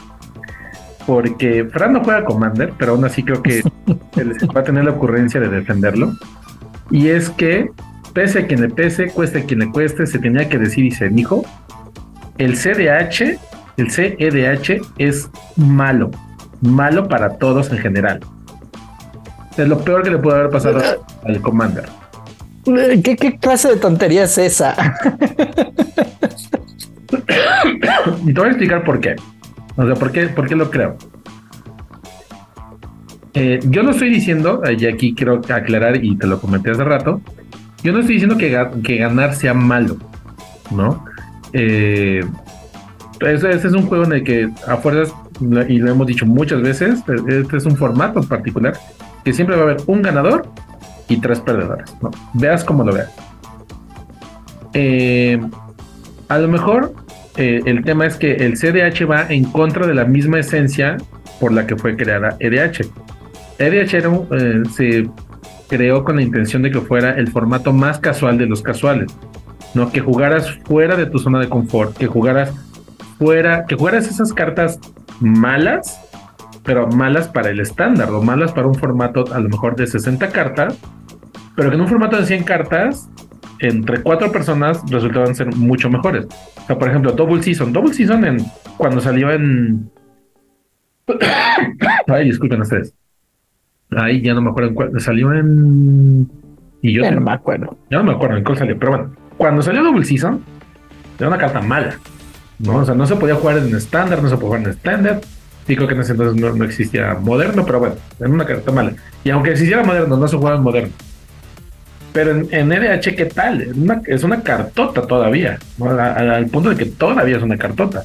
porque Fran no juega Commander, pero aún así creo que va a tener la ocurrencia de defenderlo. Y es que, pese a quien le pese, cueste a quien le cueste, se tenía que decir y se dijo, el CDH, el CEDH es malo, malo para todos en general. Es lo peor que le puede haber pasado al Commander. ¿Qué, clase de tontería es esa? y te voy a explicar por qué. O sea, por qué, por qué lo creo. Eh, yo no estoy diciendo, y aquí quiero aclarar y te lo comenté hace rato, yo no estoy diciendo que, ganar sea malo, ¿no? Eh, ese, es un juego en el que a fuerzas, y lo hemos dicho muchas veces, este es un formato particular, que siempre va a haber un ganador y tres perdedores. ¿no? Veas cómo lo veas. Eh, a lo mejor eh, el tema es que el CDH va en contra de la misma esencia por la que fue creada EDH. EDH eh, se creó con la intención de que fuera el formato más casual de los casuales, ¿no? Que jugaras fuera de tu zona de confort, que jugaras fuera, que jugaras esas cartas malas, pero malas para el estándar o malas para un formato a lo mejor de 60 cartas, pero que en un formato de 100 cartas entre cuatro personas resultaban ser mucho mejores. O sea, por ejemplo, Double Season. Double Season en, cuando salió en... Ay, disculpen ustedes. Ay, ya no me acuerdo en cuál. Salió en... Y yo no me acuerdo. Ya no me acuerdo en cuál salió, pero bueno. Cuando salió Double Season, era una carta mala. ¿no? O sea, no se podía jugar en estándar, no se podía jugar en estándar. Creo que en ese entonces no, existía moderno, pero bueno, era una carta mala. Y aunque existiera moderno, no se jugaba en moderno. Pero en, en ¿qué tal? Es una, es una cartota todavía, al, punto de que todavía es una cartota.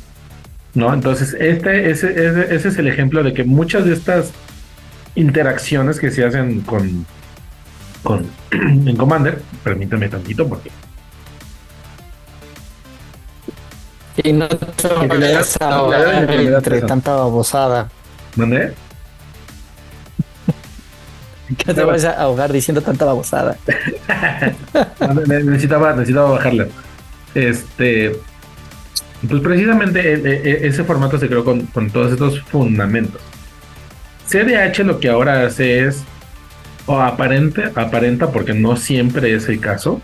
¿no? Entonces, este, ese, ese, es el ejemplo de que muchas de estas interacciones que se hacen con, con en Commander, permítame tantito porque Y no te a entre tanta babosada. ¿Dónde? que te vayas a ahogar diciendo tanta babosada. necesitaba, necesitaba bajarla. Este. Pues precisamente e, e, e, ese formato se creó con, con todos estos fundamentos. CDH lo que ahora hace es, o aparente, aparenta, porque no siempre es el caso,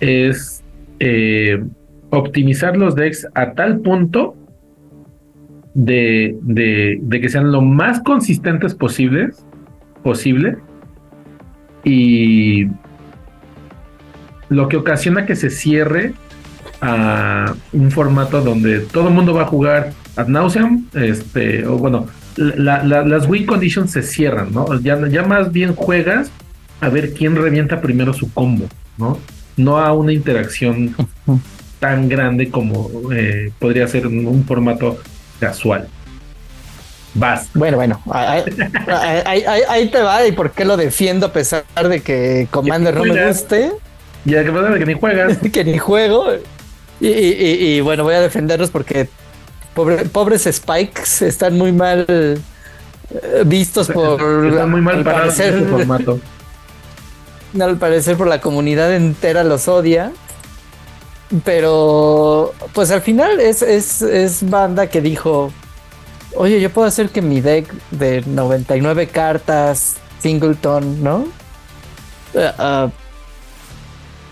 es eh, optimizar los decks a tal punto de, de, que sean lo más consistentes posibles, posible y lo que ocasiona que se cierre a un formato donde todo el mundo va a jugar ad nauseam, este, o bueno, las win conditions se cierran, ¿no? Ya, ya más bien juegas a ver quién revienta primero su combo, ¿no? No a una interacción tan grande como eh, podría ser un, formato casual. Vas. Bueno, bueno, ahí, te va y por qué lo defiendo a pesar de que Commander no me guste. Y a pesar de que ni juegas. que ni juego. Y, bueno, voy a defenderlos porque pobres Spikes están muy mal eh, vistos por. Están muy mal parados en este formato. Al parecer por la comunidad entera los odia. Pero, pues al final es, es, banda que dijo, oye, yo puedo hacer que mi deck de 99 cartas, singleton, ¿no? Eh, ah,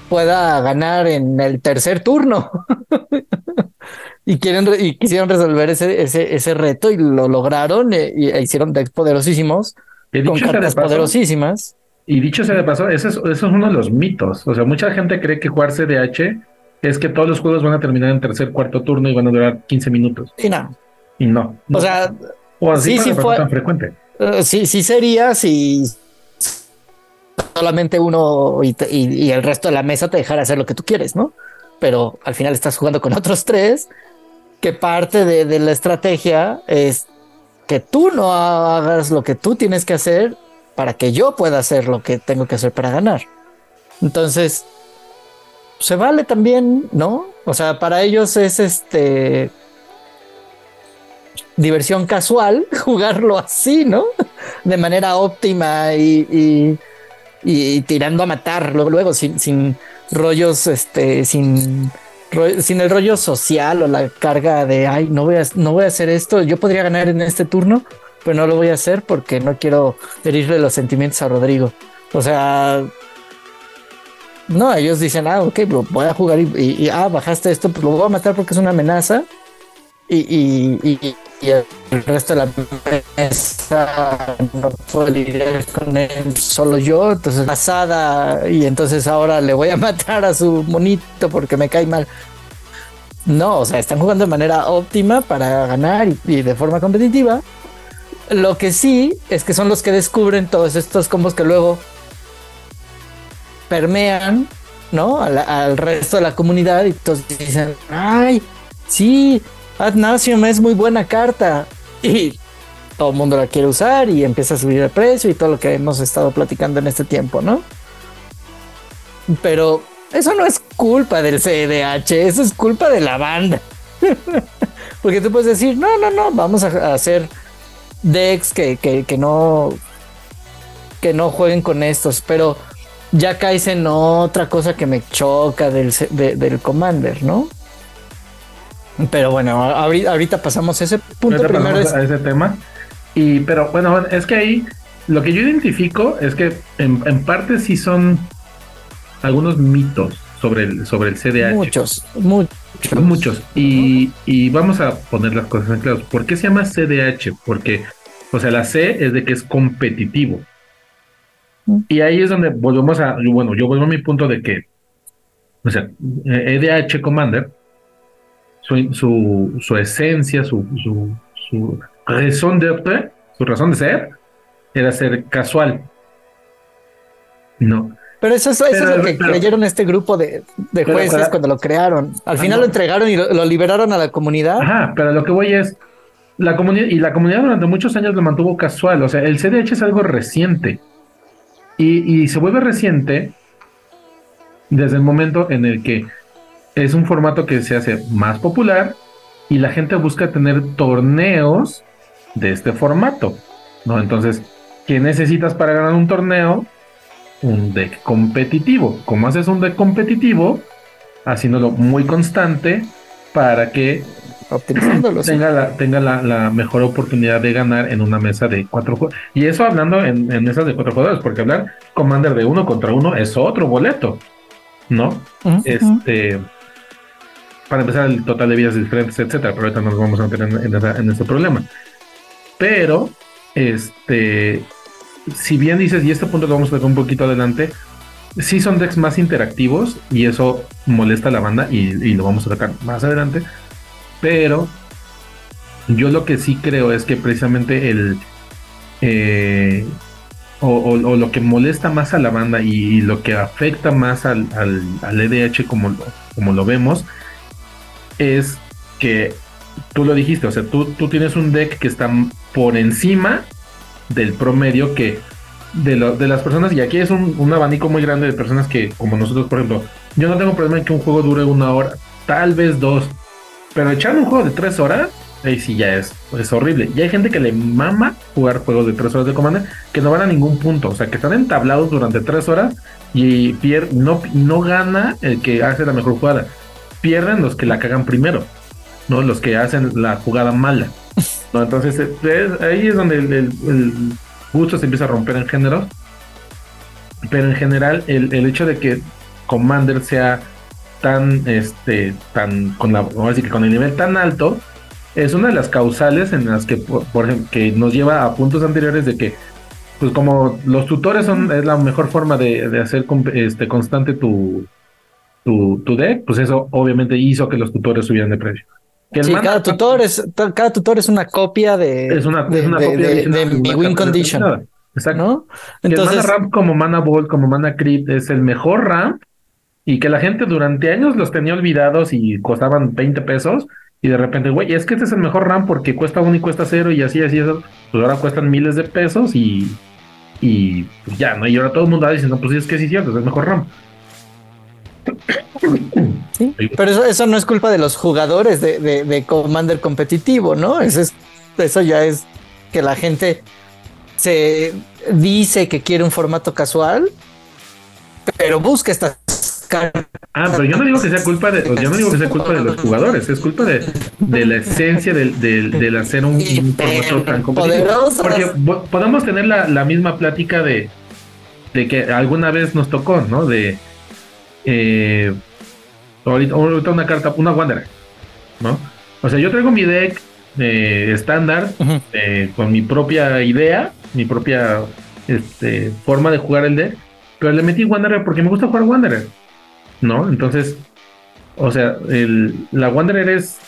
pueda ganar en el tercer turno. y quieren y quisieron resolver ese, ese, ese reto y lo lograron e, y, e hicieron decks poderosísimos con cartas poderosísimas. Y dicho sea de paso, es, eso es uno de los mitos. O sea, mucha gente cree que jugar CDH es que todos los juegos van a terminar en tercer, cuarto turno y van a durar 15 minutos. Y no. Y no. O sea, o así sí, sí fue tan frecuente. Uh, sí, sí sería si solamente uno y, el resto de la mesa te dejara hacer lo que tú quieres, ¿no? Pero al final estás jugando con otros tres, que parte de, de la estrategia es que tú no hagas lo que tú tienes que hacer para que yo pueda hacer lo que tengo que hacer para ganar. Entonces, se vale también, ¿no? O sea, para ellos es este diversión casual jugarlo así, ¿no? De manera óptima y, y, tirando a matarlo luego sin, sin rollos, este, sin, sin el rollo social o la carga de, ay, no voy, a, no voy a hacer esto, yo podría ganar en este turno, pero no lo voy a hacer porque no quiero herirle los sentimientos a Rodrigo. O sea, no, ellos dicen, ah, ok, voy a jugar y, ah, bajaste esto, pues lo voy a matar porque es una amenaza. Y, y, el resto de la mesa no puedo lidiar con él, solo yo, entonces pasada, y entonces ahora le voy a matar a su monito porque me cae mal. No, o sea, están jugando de manera óptima para ganar y de forma competitiva. Lo que sí es que son los que descubren todos estos combos que luego permean, ¿no? Al, resto de la comunidad y todos dicen, ay, sí, Ad es muy buena carta. Y todo el mundo la quiere usar y empieza a subir el precio y todo lo que hemos estado platicando en este tiempo, ¿no? Pero eso no es culpa del CDH, eso es culpa de la banda. Porque tú puedes decir, no, no, no, vamos a hacer decks que, que, que no que no jueguen con estos, pero ya caes en otra cosa que me choca del, del Commander, ¿no? Pero bueno, ahorita pasamos ese punto primero. A ese tema. Y, pero bueno, es que ahí lo que yo identifico es que en, parte sí son algunos mitos sobre el, sobre el CDH. Muchos, muchos. Muchos. Y, y vamos a poner las cosas en claro. ¿Por qué se llama CDH? Porque, o sea, la C es de que es competitivo. Mm. Y ahí es donde volvemos a, bueno, yo vuelvo a mi punto de que, o sea, EDH Commander, su, su, su esencia, su, su, su razón de su razón de ser, era ser casual. No. Pero eso, es- eso Pero- es lo que pero- creyeron este grupo de, de jueces para- cuando lo crearon. Al final no. lo entregaron y lo, lo liberaron a la comunidad. Ajá, pero lo que voy es, la comunidad, y la comunidad durante muchos años lo mantuvo casual, o sea, el CDH es algo reciente. Y, y se vuelve reciente desde el momento en el que es un formato que se hace más popular y la gente busca tener torneos de este formato, ¿no? Entonces, ¿qué necesitas para ganar un torneo? Un deck competitivo. ¿Cómo haces un deck competitivo? Haciéndolo muy constante para que tenga la, tenga la, la mejor oportunidad de ganar en una mesa de cuatro jugadores. Y eso hablando en, en mesas de cuatro jugadores, porque hablar Commander de uno contra uno es otro boleto, ¿no? Este, para empezar, el total de vidas diferentes, etcétera, pero ahorita no nos vamos a meter en, en ese problema. Pero, este, si bien dices, y este punto lo vamos a tocar un poquito adelante, sí son decks más interactivos y eso molesta a la banda y, lo vamos a tocar más adelante. Pero yo lo que sí creo es que precisamente el eh, o, lo que molesta más a la banda y, lo que afecta más al, al, EDH como como lo vemos es que tú lo dijiste, o sea, tú, tú tienes un deck que está por encima del promedio que de, de las personas, y aquí es un, un abanico muy grande de personas que, como nosotros, por ejemplo, yo no tengo problema en que un juego dure una hora, tal vez dos, pero echar un juego de tres horas, ahí sí ya es, es horrible. Y hay gente que le mama jugar juegos de tres horas de Commander que no van a ningún punto, o sea, que están entablados durante tres horas y pier no, no gana el que hace la mejor jugada, pierden los que la cagan primero, ¿no? Los que hacen la jugada mala. ¿no? Entonces, eh, es- ahí es donde el, el- el gusto se empieza a romper en géneros. Pero en general, el, el hecho de que Commander sea tan, este, tan, con la, vamos a decir que con el nivel tan alto, es una de las causales en las que, por, por ejemplo, que nos lleva a puntos anteriores de que, pues como los tutores son, es la mejor forma de, de hacer este, constante tu, tu, tu deck, pues eso obviamente hizo que los tutores subieran de precio. Que Sí, cada tutor es cada tutor es una copia de, es una, de, es una de- copia de- de mi win condition. Exacto. ¿no? Que el Entonces, mana ramp como mana ball, como mana crit es el mejor ramp y que la gente durante años los tenía olvidados y costaban 20 pesos y de repente, güey, es que este es el mejor ramp porque cuesta uno y cuesta cero y así, así, eso. Pues ahora cuestan miles de pesos y, y pues ya, ¿no? Y ahora todo el mundo dice, no, pues es que sí es cierto, es el mejor ramp. Sí, pero eso, eso no es culpa de los jugadores de, de, de Commander competitivo, ¿no? Eso es eso ya es que la gente se dice que quiere un formato casual, pero busca estas cartas. Ah, pero yo no digo que sea culpa de, yo no digo que sea culpa de los jugadores, es culpa de, de la esencia del, del, del hacer un, un formato tan competitivo. Porque po- podemos tener la, la misma plática de, de que alguna vez nos tocó, ¿no? De eh, ahorita, ahorita una carta, una Wanderer, ¿no? O sea, yo traigo mi deck eh, estándar eh, con mi propia idea, mi propia este, forma de jugar el deck, pero le metí Wanderer porque me gusta jugar Wanderer, ¿no? Entonces, o sea, el, la Wanderer es.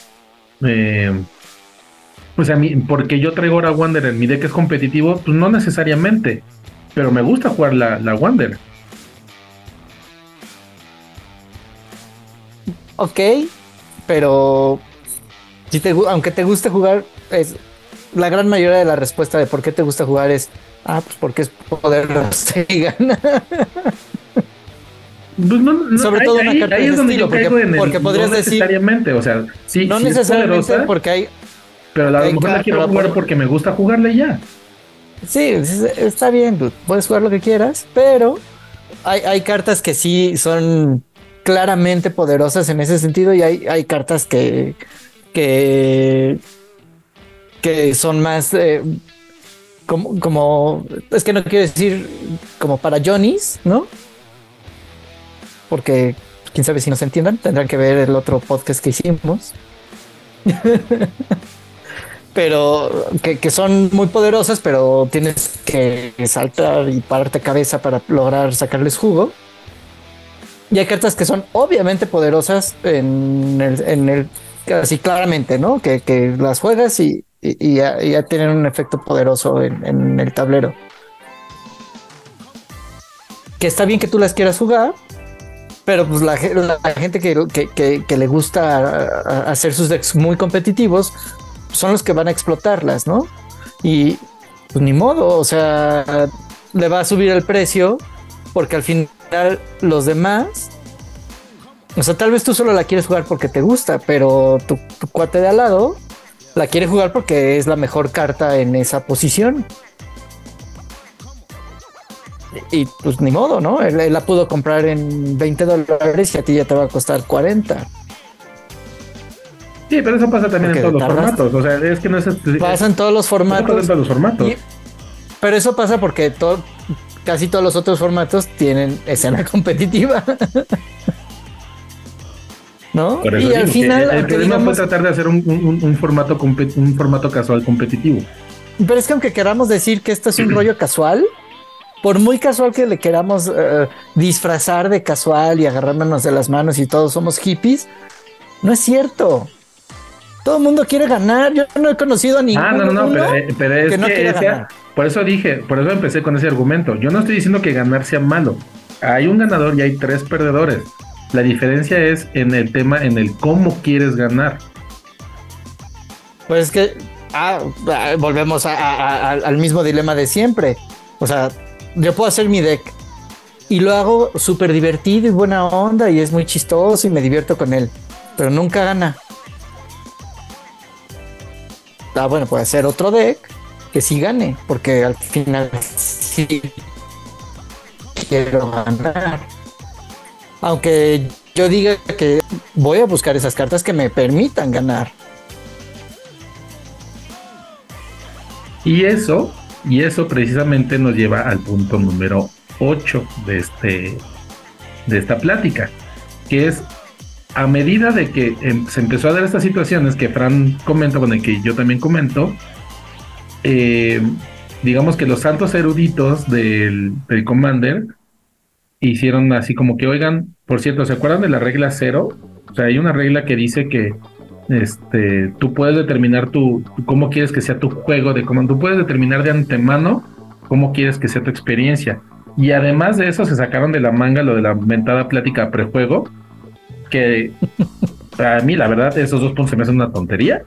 o sea, mi- porque yo traigo ahora Wanderer, mi deck es competitivo, pues no necesariamente, pero me gusta jugar la, la Wanderer. Ok, pero si te, aunque te guste jugar, es la gran mayoría de la respuesta de por qué te gusta jugar es ah, pues porque es poderoso y gana. Pues no- no, Sobre ahí- todo una ahí- carta ahí de es donde yo estilo, caigo porque- en el- porque podrías no decir- necesariamente, o sea, sí, no sí es necesariamente poderosa, porque hay pero a lo mejor la quiero jugar porque me gusta jugarla y ya. Sí, es- está bien, dude, puedes jugar lo que quieras, pero hay, hay cartas que sí son claramente poderosas en ese sentido y hay, hay cartas que, que, que son más eh, como, como, es que no quiero decir como para Johnny's, ¿no? porque quién sabe si nos entiendan, tendrán que ver el otro podcast que hicimos. pero que, son muy poderosas, pero tienes que saltar y pararte cabeza para lograr sacarles jugo. Y hay cartas que son obviamente poderosas en el, en así claramente, ¿no? Que, las juegas y, ya, tienen un efecto poderoso en, el tablero. Que está bien que tú las quieras jugar, pero pues la, gente que, le gusta hacer sus decks muy competitivos son los que van a explotarlas, ¿no? Y pues ni modo, o sea, le va a subir el precio porque al final los demás, o sea, tal vez tú solo la quieres jugar porque te gusta, pero tu, cuate de al lado la quiere jugar porque es la mejor carta en esa posición. Y pues ni modo, ¿no? Él, la pudo comprar en 20 dólares y a ti ya te va a costar 40. Sí, pero eso pasa también en todos los formatos. O sea, es que no es. Pasa en todos los formatos. en todos los formatos. pero eso pasa porque casi todos los otros formatos tienen escena competitiva. ¿No? y al final. El, problema fue tratar de hacer un, formato un formato casual competitivo. Pero es que aunque queramos decir que esto es un rollo casual, por muy casual que le queramos eh, disfrazar de casual y agarrándonos de las manos y todos somos hippies, no es cierto. Todo el mundo quiere ganar. Yo no he conocido a ninguno. Ah, no, no, no, eh, pero, es que, no ganar. por eso dije, por eso empecé con ese argumento. Yo no estoy diciendo que ganar sea malo. Hay un ganador y hay tres perdedores. La diferencia es en el tema, en el cómo quieres ganar. Pues es que ah, ah volvemos al mismo dilema de siempre. O sea, yo puedo hacer mi deck y lo hago súper divertido y buena onda y es muy chistoso y me divierto con él, pero nunca gana. Ah, bueno, puede ser otro deck que sí gane, porque al final sí quiero ganar. Aunque yo diga que voy a buscar esas cartas que me permitan ganar. Y eso, y eso precisamente nos lleva al punto número 8 de este de esta plática, que es a medida de que em, se empezó a dar estas situaciones que Fran comenta, bueno, y que yo también comento, eh, digamos que los santos eruditos del, Commander hicieron así como que, oigan, por cierto, ¿se acuerdan de la regla cero? O sea, hay una regla que dice que este, tú puedes determinar tu, cómo quieres que sea tu juego de comando, tú puedes determinar de antemano cómo quieres que sea tu experiencia. Y además de eso se sacaron de la manga lo de la mentada plática prejuego, que a mí la verdad esos dos puntos se me hacen una tontería.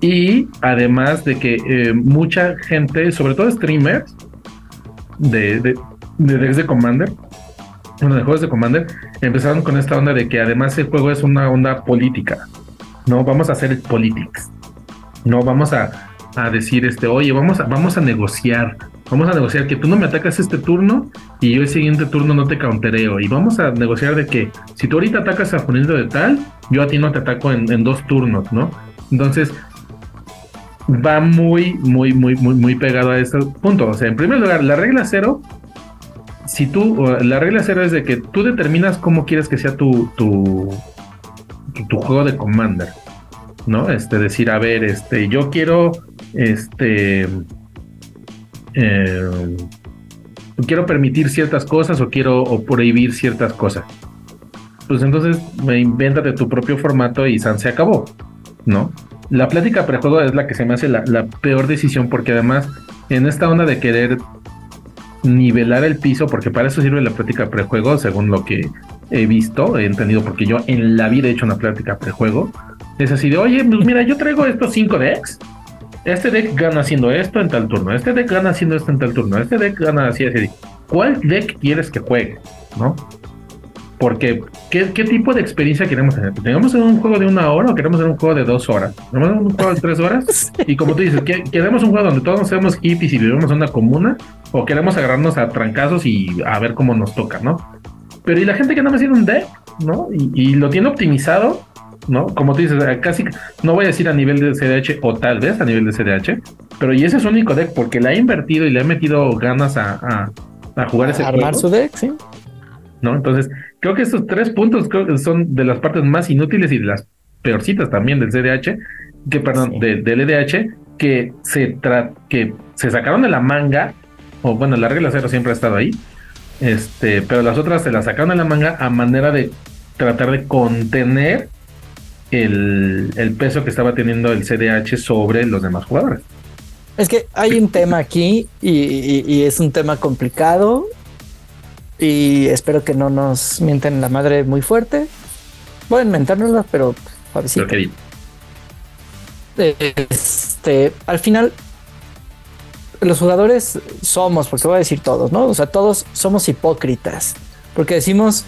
Y además de que eh, mucha gente, sobre todo streamers de, de, de de Commander, bueno, de juegos de Commander, empezaron con esta onda de que además el juego es una onda política. No, vamos a hacer politics. No, vamos a, a decir, este, oye, vamos vamos a negociar Vamos a negociar que tú no me atacas este turno y yo el siguiente turno no te countereo. Y vamos a negociar de que si tú ahorita atacas a oponente de tal, yo a ti no te ataco en, dos turnos, ¿no? Entonces, va muy, muy, muy, muy, muy pegado a este punto. O sea, en primer lugar, la regla cero, si tú, la regla cero es de que tú determinas cómo quieres que sea tu, tu, juego de commander, ¿no? Este, decir, a ver, este, yo quiero, este, eh, quiero permitir ciertas cosas o quiero prohibir ciertas cosas. Pues entonces invéntate tu propio formato y San se acabó, ¿no? La plática prejuego es la que se me hace la, peor decisión porque además en esta onda de querer nivelar el piso, porque para eso sirve la plática prejuego, según lo que he visto, he entendido, porque yo en la vida he hecho una plática prejuego, es así de, oye, pues mira, yo traigo estos cinco decks este deck gana haciendo esto en tal turno, este deck gana haciendo esto en tal turno, este deck gana así, así. ¿Cuál deck quieres que juegue? ¿No? Porque, ¿qué, tipo de experiencia queremos tener? ¿Queremos en un juego de una hora o queremos en un juego de dos horas? ¿Queremos en un juego de tres horas? Y como tú dices, ¿queremos un juego donde todos seamos hippies y vivimos en una comuna? ¿O queremos agarrarnos a trancazos y a ver cómo nos toca, no? Pero ¿y la gente que no me tiene un deck? ¿No? y lo tiene optimizado ¿no? Como tú dices, eh, casi, no voy a decir a nivel de CDH o tal vez a nivel de CDH, pero y ese es su único deck porque le ha invertido y le ha metido ganas a, a, jugar ese Armar su deck, sí. ¿no? Entonces, creo que estos tres puntos creo que son de las partes más inútiles y de las peorcitas también del CDH, que perdón, del EDH, que se tra que se sacaron de la manga, o bueno, la regla cero siempre ha estado ahí, este, pero las otras se las sacaron de la manga a manera de tratar de contener el, el peso que estaba teniendo el CDH sobre los demás jugadores. Es que hay un tema aquí y, es un tema complicado y espero que no nos mienten la madre muy fuerte. Pueden mentárnosla, pero suavecito. Este, al final, los jugadores somos, porque voy a decir todos, ¿no? O sea, todos somos hipócritas. Porque decimos,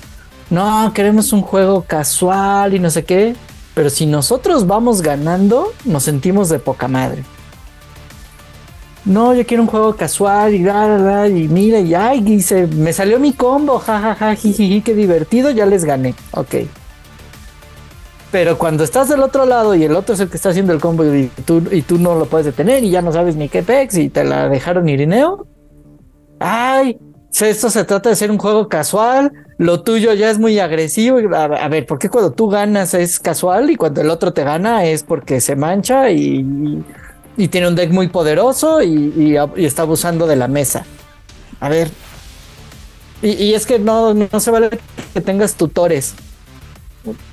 no, queremos un juego casual y no sé qué. Pero si nosotros vamos ganando, nos sentimos de poca madre no, yo quiero un juego casual y da, y mira, y ay, y se, me salió mi combo, jajaja, jiji, qué divertido, ya les gané. Ok. Pero cuando estás del otro lado y el otro es el que está haciendo el combo y tú, y tú no lo puedes detener y ya no sabes ni qué pex y te la dejaron irineo. Ay, esto se trata de ser un juego casual, lo tuyo ya es muy agresivo. A, ver, ¿por qué cuando tú ganas es casual y cuando el otro te gana es porque se mancha y, tiene un deck muy poderoso y, está abusando de la mesa. A ver. Y, es que no, no se vale que tengas tutores.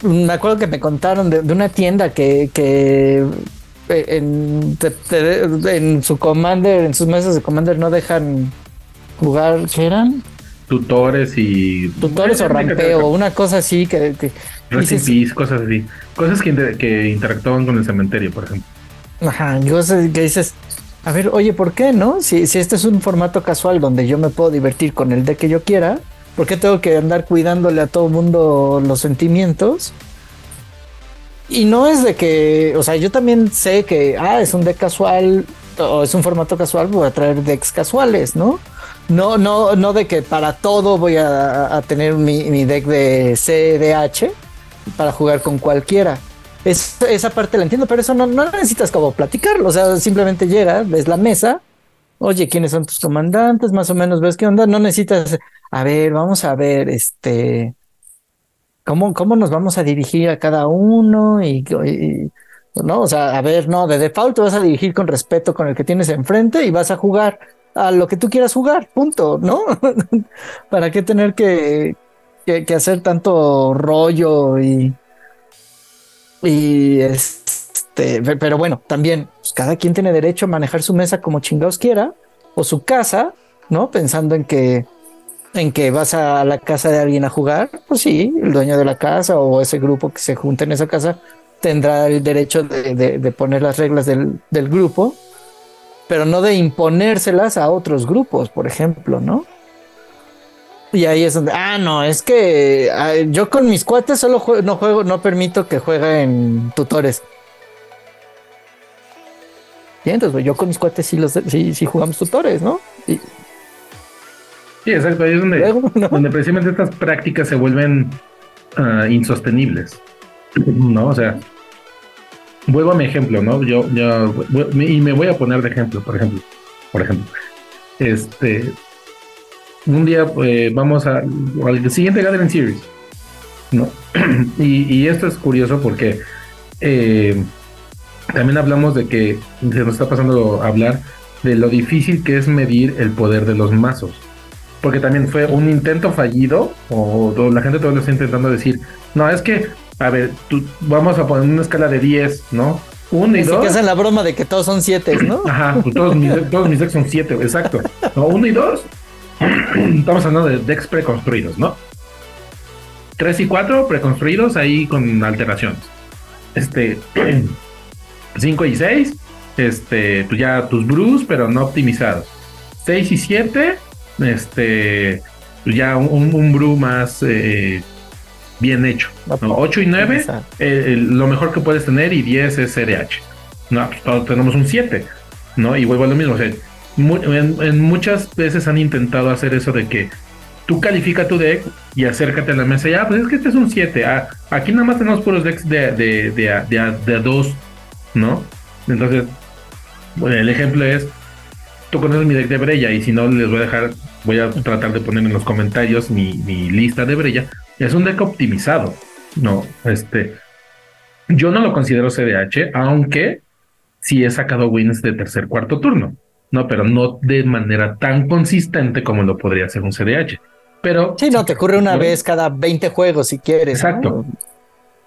Me acuerdo que me contaron de, una tienda que, eh, en, su commander, en sus mesas de commander no dejan jugar, ¿qué eran? Tutores y... Tutores o rampeo, una cosa así que... que cosas así. Cosas que, que interactúan con el cementerio, por ejemplo. Ajá, sé que dices, a ver, oye, ¿por qué no? Si, si este es un formato casual donde yo me puedo divertir con el deck que yo quiera, ¿por qué tengo que andar cuidándole a todo mundo los sentimientos? Y no es de que, o sea, yo también sé que, ah, es un deck casual o es un formato casual, voy a traer decks casuales, ¿no? No, no, no de que para todo voy a, tener mi, deck de CDH para jugar con cualquiera esa parte la entiendo, pero eso no, no necesitas como platicarlo. O sea, simplemente llegas, ves la mesa, oye, ¿quiénes son tus comandantes? Más o menos ves qué onda. No necesitas, a ver, vamos a ver, este, cómo, cómo nos vamos a dirigir a cada uno y, no, o sea, a ver, no, de default te vas a dirigir con respeto con el que tienes enfrente y vas a jugar a lo que tú quieras jugar, punto, ¿no? ¿Para qué tener que, que hacer tanto rollo y y este, pero bueno, también pues, cada quien tiene derecho a manejar su mesa como chingados quiera o su casa, ¿no? Pensando en que en que vas a la casa de alguien a jugar, pues sí, el dueño de la casa o ese grupo que se junte en esa casa tendrá el derecho de, poner las reglas del, del, grupo, pero no de imponérselas a otros grupos, por ejemplo, ¿no? Y ahí es donde, ah, no, es que ah, yo con mis cuates solo no juego, no permito que jueguen tutores. Y entonces, yo con mis cuates sí, los, sí, jugamos tutores, ¿no? Sí, exacto, ahí es donde, precisamente estas prácticas se vuelven ah, insostenibles, ¿no? O sea, vuelvo a mi ejemplo, ¿no? Yo, yo, y me voy a poner de ejemplo, por ejemplo, por ejemplo, este, un día eh, vamos al siguiente Gathering Series, ¿no? y, esto es curioso porque eh, también hablamos de que se nos está pasando a hablar de lo difícil que es medir el poder de los mazos. Porque también fue un intento fallido, o, la gente todavía está intentando decir, no, es que, a ver, vamos a poner una escala de 10, ¿no? Uno y dos. que hacen la broma de que todos son 7, ¿no? Ajá, pues todos, mis, todos mis decks son 7, exacto. No, uno y dos Estamos hablando de decks preconstruidos, ¿no? 3 y 4 preconstruidos ahí con alteraciones. Este 5 y 6, este, pues ya tus brews, pero no optimizados. 6 y 7, este, pues ya un, un brew más eh, bien hecho. 8 y 9, eh, lo mejor que puedes tener, y 10 es CDH. No, pues tenemos un 7, ¿no? Y vuelvo a lo mismo, o sea, en, muchas veces han intentado hacer eso de que tú califica tu deck y acércate a la mesa y ah, pues es que este es un 7. Ah, aquí nada más tenemos puros decks de, de, de, de, 2, ¿no? Entonces, bueno, el ejemplo es, tú conoces mi deck de Breya y si no, les voy a dejar voy a tratar de poner en los comentarios mi, mi lista de Breya, es un deck optimizado. No, este, yo no lo considero CDH, aunque sí he sacado wins de tercer, cuarto turno. No, pero no de manera tan consistente como lo podría hacer un CDH. Pero. Sí, no, te ocurre una vez cada 20 juegos si quieres. Exacto.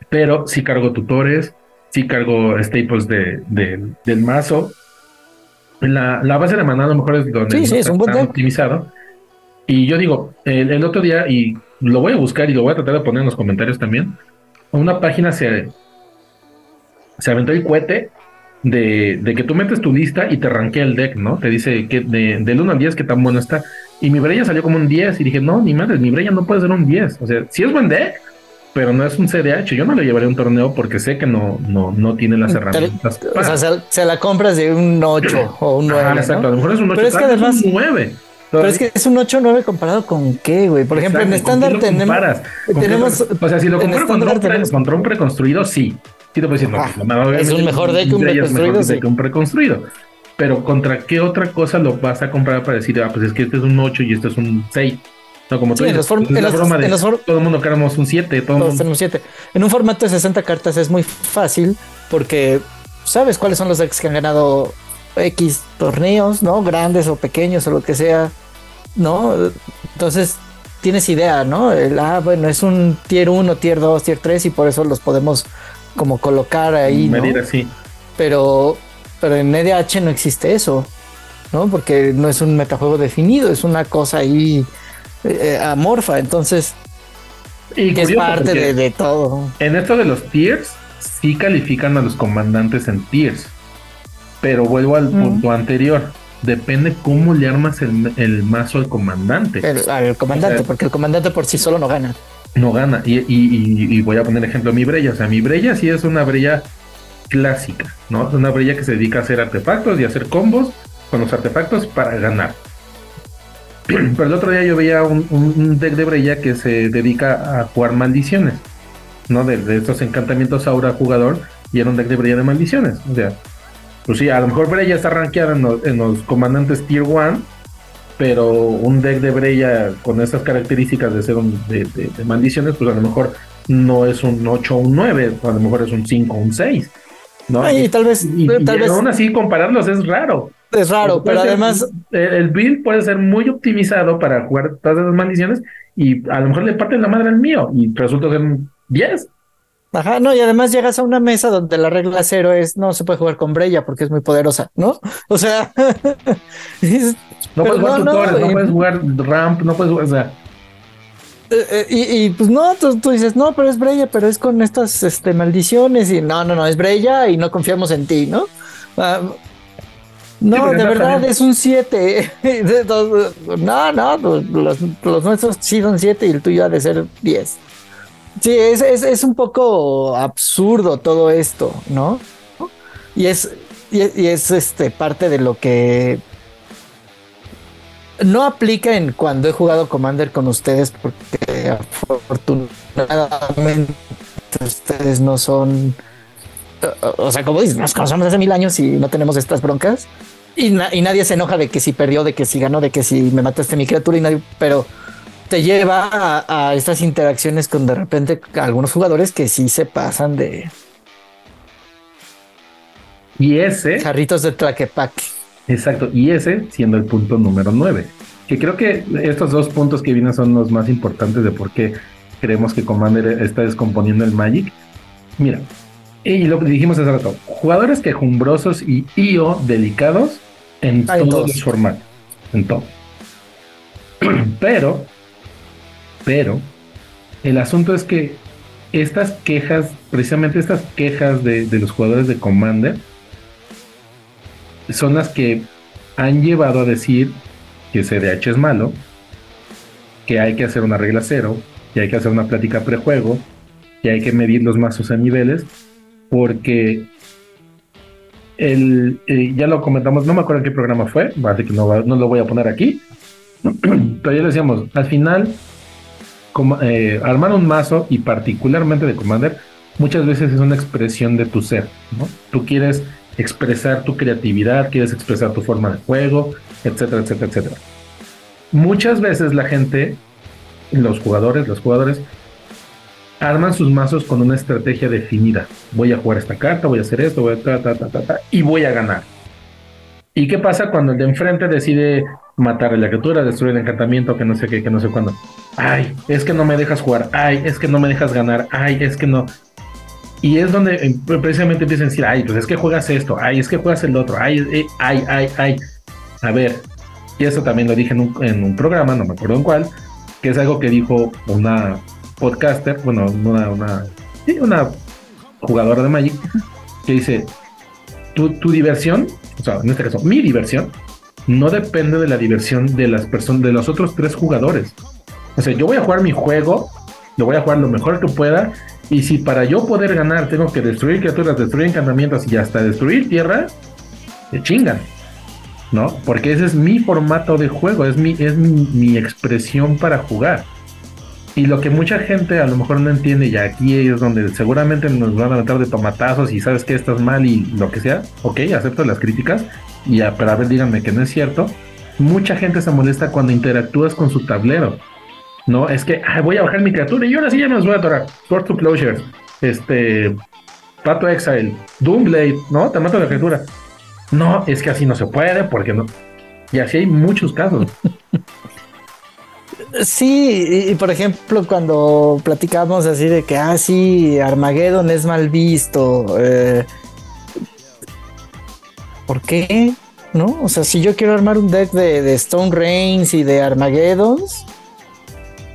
Pero si cargo tutores, si cargo staples de, del mazo. La, la, base de maná a lo mejor es donde sí, sí, es un buen optimizado. Y yo digo, el, el, otro día, y lo voy a buscar y lo voy a tratar de poner en los comentarios también. Una página se, se aventó el cohete de, de, que tú metes tu lista y te ranquea el deck, ¿no? Te dice que de, del 1 al 10 qué tan bueno está. Y mi Breya salió como un 10 y dije, no, ni madre, mi Breya no puede ser un 10. O sea, sí es buen deck, pero no es un CDH. Yo no le llevaré a un torneo porque sé que no, no, no tiene las herramientas. O sea, se, la compras de un 8 o un 9. Ah, exacto, a lo mejor es un 8, pero es que además, es un 9. Pero es que es un 8-9 comparado con qué, güey. Por ejemplo, en estándar tenemos. tenemos o sea, si lo comparo contra, un, contra un preconstruido, sí. Sí te puedo decir, no, ah, es un mejor deck que un preconstruido. Sí. que un preconstruido. Pero ¿contra qué otra cosa lo vas a comprar para decir, ah, pues es que este es un 8 y este es un 6? No, como tú sí, dices, en los, broma de todo el mundo queremos un 7. Todo todos mundo... un 7. En un formato de 60 cartas es muy fácil porque sabes cuáles son los decks que han ganado X torneos, ¿no? Grandes o pequeños o lo que sea, ¿no? Entonces tienes idea, ¿no? El, ah, bueno, es un tier 1, tier 2, tier 3 y por eso los podemos como colocar ahí. Medir así. Pero, pero en EDH no existe eso, ¿no? Porque no es un metajuego definido, es una cosa ahí eh, amorfa. Entonces, y es parte de, todo. En esto de los tiers, sí califican a los comandantes en tiers. Pero vuelvo al punto anterior. Depende cómo le armas el, mazo al comandante. al comandante, porque el comandante por sí solo no gana no gana. Y, voy a poner ejemplo mi Brella. O sea, mi Brella sí es una Brella clásica, ¿no? Es una Brella que se dedica a hacer artefactos y a hacer combos con los artefactos para ganar. Pero el otro día yo veía un, deck de Brella que se dedica a jugar maldiciones, ¿no? De, estos encantamientos aura jugador y era un deck de Brella de maldiciones. O sea, pues sí, a lo mejor Brella está rankeada en los, en los comandantes Tier 1 pero un deck de Breya con esas características de ser un, de, maldiciones, pues a lo mejor no es un 8 o un 9, a lo mejor es un 5 o un 6. ¿no? y tal vez, y, tal vez aún así compararlos es raro. Es raro, pero además el build puede ser muy optimizado para jugar todas esas maldiciones y a lo mejor le parten la madre al mío y resulta ser un 10. Ajá, no, y además llegas a una mesa donde la regla cero es no se puede jugar con Breya porque es muy poderosa, ¿no? O sea, no puedes jugar tutores, no, puedes jugar ramp, no puedes jugar, o sea. Eh, eh, y, pues no, tú, dices, no, pero es Breya, pero es con estas este, maldiciones y no, no, no, es Breya y no confiamos en ti, ¿no? Ah, no, de verdad es un 7. no, no, los, los, nuestros sí son 7 y el tuyo ha de ser 10. Sí, es, es, un poco absurdo todo esto, ¿no? Y es, y es, este, parte de lo que no aplica en cuando he jugado Commander con ustedes, porque afortunadamente ustedes no son. O sea, como dices, nos conocemos hace mil años y no tenemos estas broncas. Y, y, nadie se enoja de que si perdió, de que si ganó, de que si me mataste mi criatura y nadie. Pero te lleva a, estas interacciones con de repente algunos jugadores que sí se pasan de. Y ese. Jarritos de Tlaquepaque. Exacto. Y ese siendo el punto número 9. Que creo que estos dos puntos que vienen son los más importantes de por qué creemos que Commander está descomponiendo el Magic. Mira, y lo que dijimos hace rato: jugadores quejumbrosos y IO delicados en todos los formatos. En todo. Pero pero el asunto es que estas quejas, precisamente estas quejas de, los jugadores de Commander, son las que han llevado a decir que CDH es malo, que hay que hacer una regla cero, que hay que hacer una plática prejuego, que hay que medir los mazos a niveles, porque el, eh, ya lo comentamos, no me acuerdo en qué programa fue, así que no, lo voy a poner aquí, pero ya decíamos, al final eh, armar un mazo y particularmente de Commander muchas veces es una expresión de tu ser, ¿no? Tú quieres expresar tu creatividad, quieres expresar tu forma de juego, etcétera, etcétera, etcétera. muchas veces la gente, los jugadores, los jugadores, arman sus mazos con una estrategia definida. Voy a jugar esta carta, voy a hacer esto, voy a ta, ta, ta, ta, y voy a ganar. ¿Y qué pasa cuando el de enfrente decide matar a la criatura, destruir el encantamiento, que no sé qué, que no sé cuándo? Ay, es que no me dejas jugar. Ay, es que no me dejas ganar. Ay, es que no. Y es donde eh, precisamente empiezan a decir, ay, pues es que juegas esto, ay, es que juegas el otro, ay, eh, ay, ay, ay. A ver, y eso también lo dije en un, en programa, no me acuerdo en cuál, que es algo que dijo una podcaster, bueno, una, una, una jugadora de Magic, que dice, tu, tu diversión, o sea, en este caso, mi diversión, no depende de la diversión de las personas, de los otros tres jugadores. O sea, yo voy a jugar mi juego, lo voy a jugar lo mejor que pueda, y si para yo poder ganar tengo que destruir criaturas, destruir encantamientos y hasta destruir tierra, se chingan. ¿No? Porque ese es mi formato de juego, es mi, es mi expresión para jugar. Y lo que mucha gente a lo mejor no entiende, y aquí es donde seguramente nos van a meter de tomatazos y sabes que estás mal y lo que sea, ok, acepto las críticas, y a, pero a ver, díganme que no es cierto. Mucha gente se molesta cuando interactúas con su tablero. No, es que voy a bajar mi criatura y ahora sí ya me los voy a atorar. Sword to Closure, este, Pato Exile, Doomblade, ¿no? Te mato la criatura. No, es que así no se puede, porque no. Y así hay muchos casos. Sí, y por ejemplo, cuando platicamos así de que, ah, sí, Armageddon es mal visto, eh, ¿por qué? ¿No? O sea, si yo quiero armar un deck de, Stone Reigns y de Armageddons,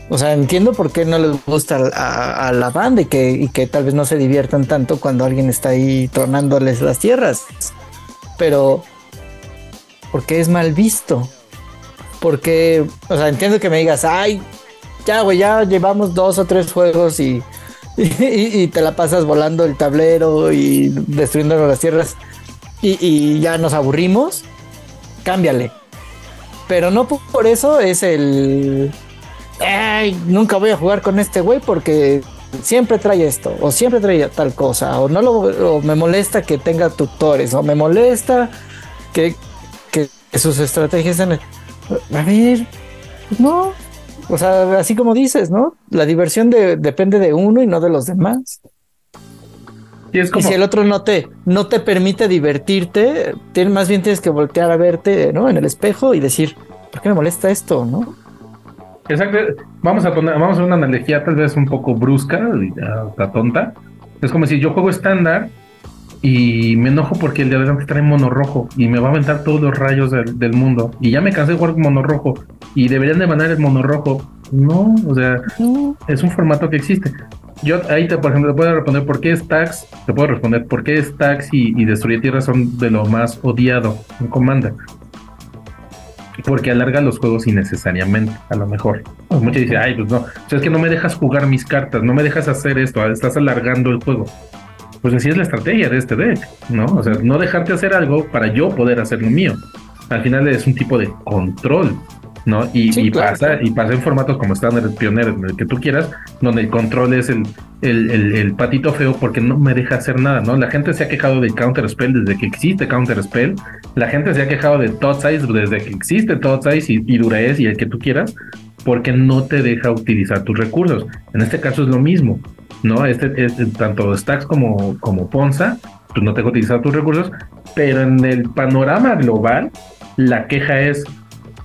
o sea, entiendo por qué no les gusta a, la banda y que, y que tal vez no se diviertan tanto cuando alguien está ahí tronándoles las tierras. Pero, ¿por qué es mal visto? Porque, o sea, entiendo que me digas, ay, ya, güey, ya llevamos dos o tres juegos y, y, te la pasas volando el tablero y destruyendo las tierras y, ya nos aburrimos, cámbiale. Pero no por eso es el, ay, nunca voy a jugar con este güey porque siempre trae esto, o siempre trae tal cosa, o no lo, me molesta que tenga tutores, o me molesta que, que sus estrategias el, a ver, no. O sea, así como dices, ¿no? La diversión depende de uno y no de los demás. Y, si el otro no te, no te permite divertirte, más bien tienes que voltear a verte, ¿no? En el espejo y decir, ¿por qué me molesta esto, no? Exacto. Vamos a poner, vamos a hacer una analogía tal vez un poco brusca, y tonta. Es como si yo juego estándar y me enojo porque el de adelante trae mono rojo y me va a aventar todos los rayos del, mundo. Y ya me cansé de jugar con mono rojo y deberían de mandar el mono rojo. No, o sea, es un formato que existe. Yo ahí, te, por ejemplo, te puedo responder por qué Stacks, te puedo responder por qué Stacks y, y Destruir Tierra son de lo más odiado en Commander. Porque alarga los juegos innecesariamente, a lo mejor. Muchos dicen, ay, pues no, o sea, es que no me dejas jugar mis cartas, no me dejas hacer esto, estás alargando el juego pues así es la estrategia de este deck, ¿no? O sea, no dejarte hacer algo para yo poder hacer lo mío. Al final es un tipo de control, ¿no? Y, pasa, y pasa en formatos como estándar, pioneros, el que tú quieras, donde el control es el, el, patito feo porque no me deja hacer nada, ¿no? La gente se ha quejado de Counter Spell desde que existe Counter Spell, la gente se ha quejado de Tot Size desde que existe Tot Size y, y Duraes y el que tú quieras, porque no te deja utilizar tus recursos. En este caso es lo mismo. ¿no? Este, es tanto Stacks como, como Ponza, pues no tengo utilizado tus recursos, pero en el panorama global, la queja es,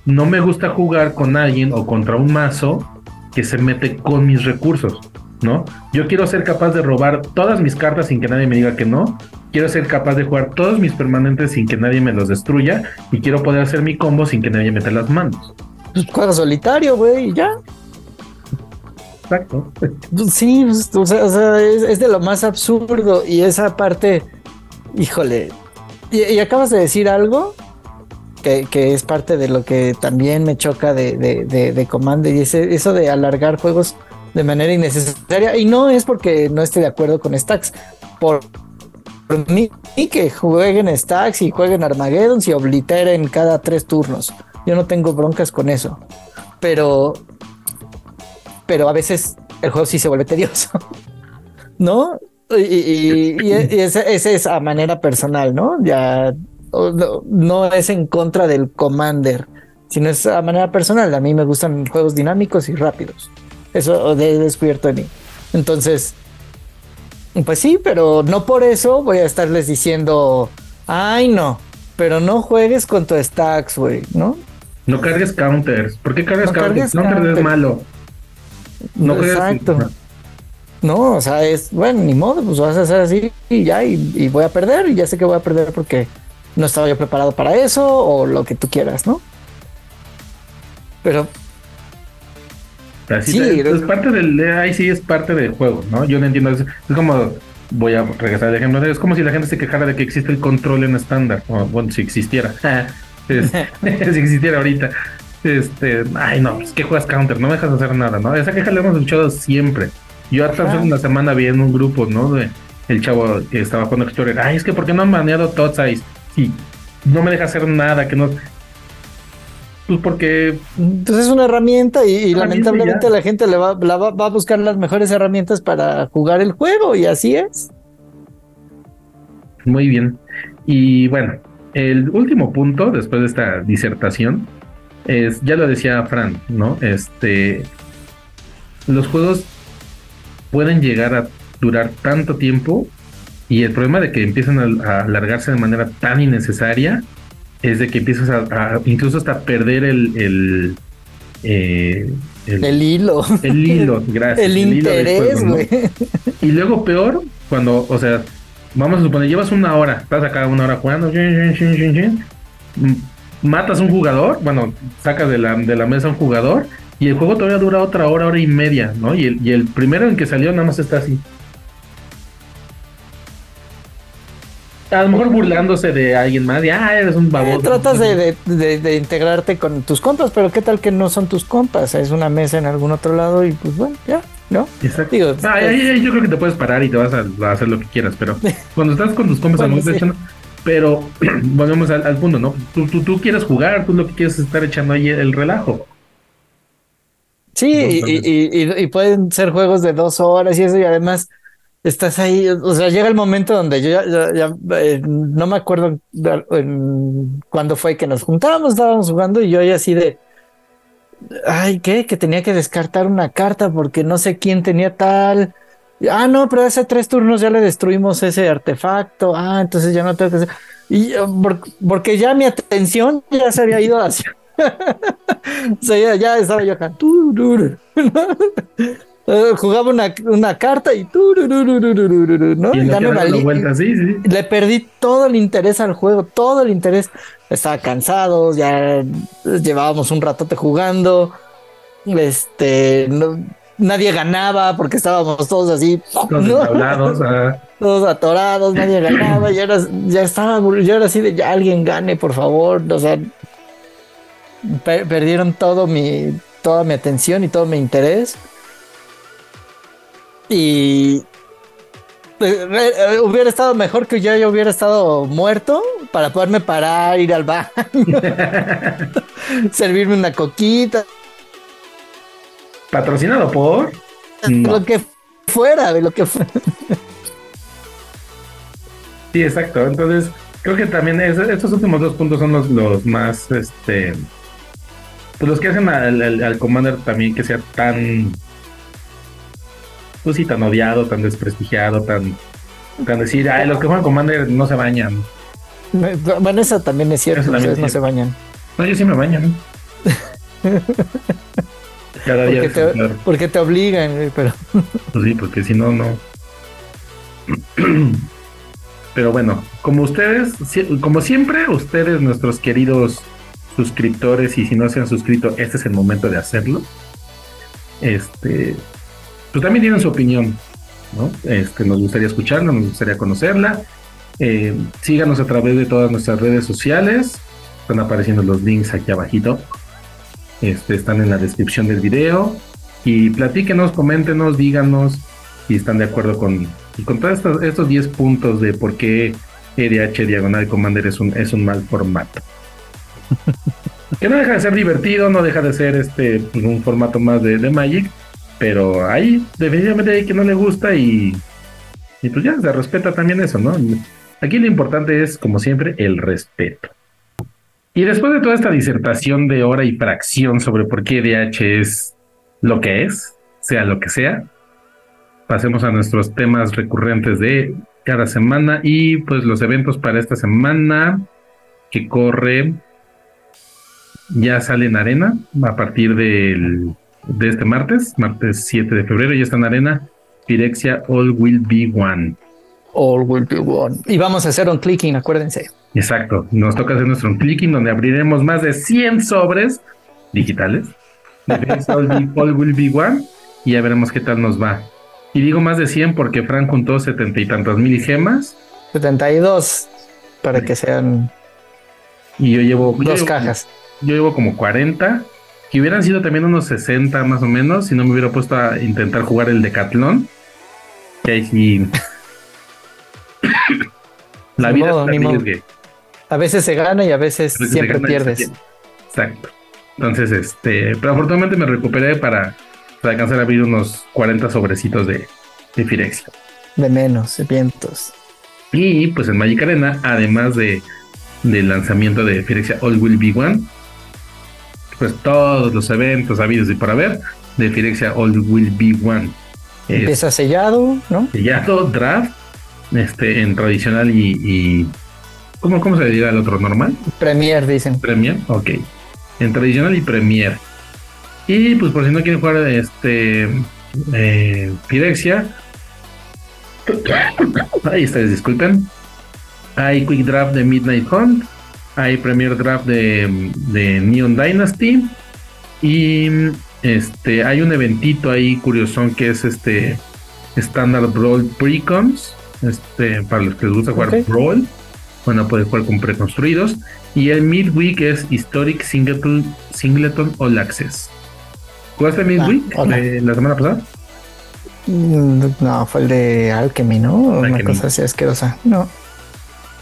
no me gusta jugar con alguien o contra un mazo que se mete con mis recursos, ¿no? Yo quiero ser capaz de robar todas mis cartas sin que nadie me diga que no, quiero ser capaz de jugar todos mis permanentes sin que nadie me los destruya y quiero poder hacer mi combo sin que nadie meta las manos. Pues juega solitario, güey, y ya. Exacto. Sí, pues, o sea, es, de lo más absurdo y esa parte, híjole, y, acabas de decir algo que, es parte de lo que también me choca de, de, de, Commander y eso de alargar juegos de manera innecesaria y no es porque no esté de acuerdo con Stacks, por, mí que jueguen Stacks y jueguen Armageddon y obliteren cada tres turnos. Yo no tengo broncas con eso. Pero pero a veces el juego sí se vuelve tedioso, ¿no? Y, y, esa, es a manera personal, ¿no? Ya no, es en contra del Commander, sino es a manera personal. A mí me gustan juegos dinámicos y rápidos. Eso he descubierto en mí. Entonces, pues sí, pero no por eso voy a estarles diciendo, ay no, pero no juegues con tu stacks, güey, ¿no? No cargues counters. ¿Por qué cargas counters? Counters es malo. No Exacto. No, o sea, es bueno, ni modo, pues vas a hacer así y ya, y, voy a perder, y ya sé que voy a perder porque no estaba yo preparado para eso, o lo que tú quieras, ¿no? Pero. sí, es, parte del. Ahí sí es parte del juego, ¿no? Yo no entiendo. Es, es como. Voy a regresar al ejemplo. Es como si la gente se quejara de que existe el control en estándar. bueno, si existiera. si existiera ahorita. Este, ay, no, es que juegas counter, no me dejas hacer nada, ¿no? Esa queja la hemos escuchado siempre. Yo hasta hace una semana vi en un grupo, ¿no? De el chavo que estaba jugando Explorer. Ay, es que ¿por qué no han baneado Tot Size? Sí, no me deja hacer nada, que no. Pues porque. Entonces es una herramienta y, lamentablemente la gente le va, va, a buscar las mejores herramientas para jugar el juego y así es. Muy bien. Y bueno, el último punto después de esta disertación es, ya lo decía Fran, ¿no? Este, los juegos pueden llegar a durar tanto tiempo y el problema de que empiezan a, alargarse de manera tan innecesaria es de que empiezas a, incluso hasta perder el el, eh, el, hilo. El hilo, gracias. El, interés, güey. Y luego peor, cuando, o sea, vamos a suponer, llevas una hora, estás acá una hora jugando, matas un jugador, bueno, sacas de la, de la mesa un jugador y el juego todavía dura otra hora, hora y media, ¿no? Y el, y el primero en que salió nada más está así. A lo mejor burlándose de alguien más, y ah, eres un baboso. tratas de, de, integrarte con tus compas, pero qué tal que no son tus compas, es una mesa en algún otro lado y pues bueno, ya, ¿no? Exacto. Ah, yo creo que te puedes parar y te vas a, hacer lo que quieras, pero cuando estás con tus compas, bueno, sí. pero volvemos al, al, punto, ¿no? Tú, tú, tú quieres jugar, tú lo que quieres es estar echando ahí el relajo. Sí, y, pueden ser juegos de dos horas y eso, y además estás ahí, o sea, llega el momento donde yo ya, eh, no me acuerdo cuándo fue que nos juntábamos, estábamos jugando y yo ya así de, ay, ¿qué? Que tenía que descartar una carta porque no sé quién tenía tal. Ah, no, pero hace tres turnos ya le destruimos ese artefacto. Ah, entonces ya no tengo que hacer. Y eh, porque ya mi atención ya se había ido hacia o sea, ya, estaba yo acá. Jugaba una, una carta y, ¿no? ya me Le perdí todo el interés al juego, todo el interés. Estaba cansado, ya llevábamos un ratote jugando. Este, nadie ganaba porque estábamos todos así. Todos atorados, nadie ganaba. Y ahora ya estaba, yo era así de ya alguien gane, por favor. O sea, perdieron todo mi, toda mi atención y todo mi interés. Y eh, eh, hubiera estado mejor que yo ya hubiera estado muerto para poderme parar, ir al baño, servirme una coquita. Patrocinado por lo que fuera, de lo que fuera. Sí, exacto. Entonces, creo que también estos últimos dos puntos son los, los más este pues los que hacen al, Commander también que sea tan, pues sí, tan odiado, tan desprestigiado, tan, tan decir, ay, los que juegan Commander no se bañan. Bueno, eso también es cierto, ustedes no se bañan. No, yo sí me baño. Cada día porque, te, porque te obligan, pero. Pues sí, porque si no, no. Pero bueno, como ustedes, como siempre, ustedes, nuestros queridos suscriptores y si no se han suscrito, este es el momento de hacerlo. Este, pues también tienen su opinión, ¿no? Este, nos gustaría escucharla, nos gustaría conocerla. Eh, síganos a través de todas nuestras redes sociales. Están apareciendo los links aquí abajito. Este, están en la descripción del video. Y platíquenos, coméntenos, díganos si están de acuerdo con, con todos estos, estos 10 puntos de por qué EDH Diagonal Commander es un, es un mal formato. que no deja de ser divertido, no deja de ser este un formato más de, Magic, pero hay definitivamente hay que no le gusta y, y pues ya se respeta también eso, ¿no? Aquí lo importante es, como siempre, el respeto. Y después de toda esta disertación de hora y fracción sobre por qué DH es lo que es, sea lo que sea, pasemos a nuestros temas recurrentes de cada semana y pues los eventos para esta semana que corre ya sale en arena a partir del, de este martes, martes 7 de febrero, ya está en arena Pirexia All Will Be One. All will be one. Y vamos a hacer un clicking, acuérdense. Exacto, nos toca hacer nuestro clicking donde abriremos más de 100 sobres digitales. de All, Be- All Will Be One y ya veremos qué tal nos va. Y digo más de 100 porque Frank juntó setenta y tantas mil gemas 72 para que sean y yo llevo yo dos llevo- cajas. Yo llevo como 40, que hubieran sido también unos 60 más o menos, si no me hubiera puesto a intentar jugar el Decatlón. Que ahí sí. La vida modo, arriesgue. A veces se gana y a veces A veces se siempre pierdes. pierde. Exacto. Entonces, este, pero afortunadamente me recuperé para, para alcanzar a abrir unos 40 sobrecitos de, de Firexia. De menos, de vientos. Y pues en Magic Arena, además de del lanzamiento de Firexia All Will Be One, pues todos los eventos habidos y por haber de Firexia All Will Be One. Empieza sellado, ¿no? sellado, draft, este, en tradicional y, y ¿cómo, ¿cómo se dirá el otro? ¿Normal? Premier, dicen. Premier, ok. En tradicional y Premier. Y pues por si no quieren jugar este eh, Firexia. Ahí ustedes disculpen. Hay Quick Draft de Midnight Hunt. Hay Premier Draft de, de Neon Dynasty. Y este hay un eventito ahí curiosón que es este Standard Brawl Precons. Este, para los que les gusta jugar Ok. Brawl. Van a poder jugar con preconstruidos. Y el Midweek es Historic Singleton, Singleton All Access. ¿Jugaste Midweek hola. de la semana pasada? Mm, No, fue el de Alchemy, ¿no? Una cosa así asquerosa. No,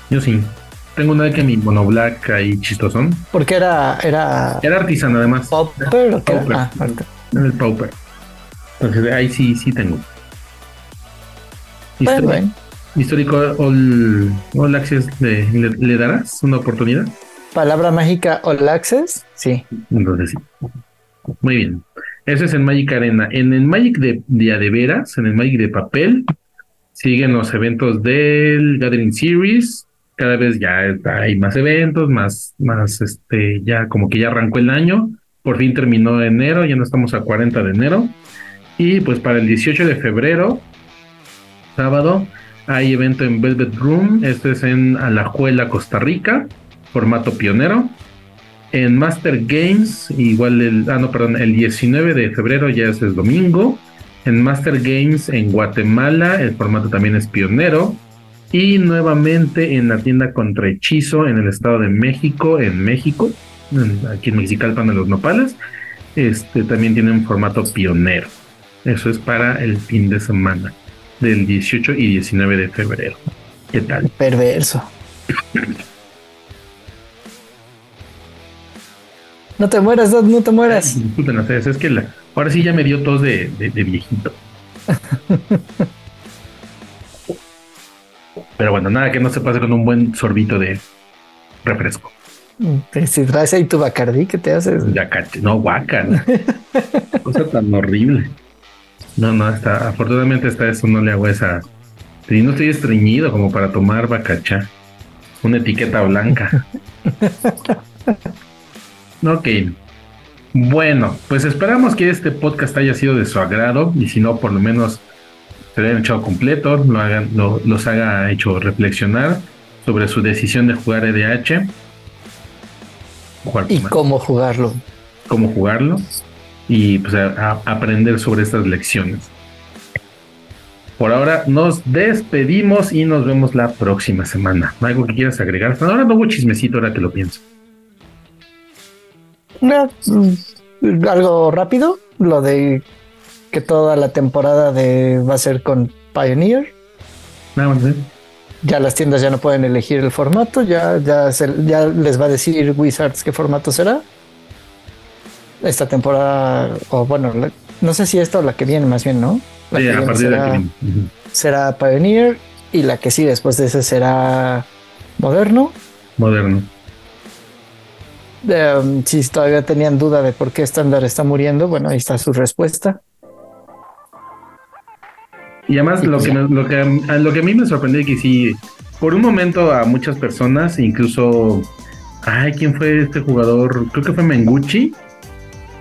Yo sí. Tengo una de que mi monoblack ahí chistosón. porque era, era Era artesano además. Popper o qué? Pauper. Ah. Era el Pauper. Entonces ahí sí, sí tengo. Histórico, bueno. histórico All, All Access le, le- le darás una oportunidad. Palabra mágica All Access, sí. Entonces sí. Muy bien. Eso es en Magic Arena. En el Magic de, de a de veras, en el Magic de papel, siguen los eventos del Gathering Series. Cada vez ya hay más eventos, más, más, este, ya como que ya arrancó el año. Por fin terminó enero, ya no estamos a 40 de enero. Y pues para el 18 de febrero, sábado, hay evento en Velvet Room. Este es en Alajuela, Costa Rica, formato pionero. En Master Games, igual el, ah, no, perdón, el 19 de febrero ya es domingo. En Master Games en Guatemala, el formato también es pionero. Y nuevamente en la tienda contra hechizo en el Estado de México, en México, en- aquí en Mexicalpan de los Nopales, este también tiene un formato pionero. Eso es para el fin de semana del 18 y 19 de febrero. ¿Qué tal? Perverso. No te mueras, Dot, no te mueras. Disculpen ustedes, es que la- ahora sí ya me dio tos de, de- de viejito. Pero bueno, nada que no se pase con un buen sorbito de refresco. Si traes ahí tu Bacardí, ¿qué te haces? Ya caché, no, guacal. Cosa tan horrible. No, no, hasta, afortunadamente hasta eso no le hago esa. Y no estoy estreñido como para tomar bacachá. Una etiqueta blanca. ok. Bueno, pues esperamos que este podcast haya sido de su agrado y si no, por lo menos se lo hayan echado completo, lo hagan, lo- los haga hecho reflexionar sobre su decisión de jugar EDH. Jugar Y cómo jugarlo. cómo jugarlo y pues a- a aprender sobre estas lecciones. Por ahora nos despedimos y nos vemos la próxima semana. ¿Algo que quieras agregar? Hasta ahora no hubo chismecito ahora que lo pienso. No, mm, algo rápido, lo de que toda la temporada de va a ser con Pioneer. ¿eh? Ya las tiendas ya no pueden elegir el formato, ya, ya, se- ya les va a decir Wizards qué formato será. Esta temporada, o bueno, la- no sé si esta o la que viene, más bien, ¿no? La Sí, que a viene partir de será, aquí. Ujú. será Pioneer y la que sí después de ese será Moderno. Moderno. Um, si todavía tenían duda de por qué estándar está muriendo, bueno, ahí está su respuesta. Y además lo, pues que, lo, que, a lo que a mí me sorprendió es que sí, por un momento a muchas personas, incluso, ay, ¿quién fue este jugador? Creo que fue Mengucci.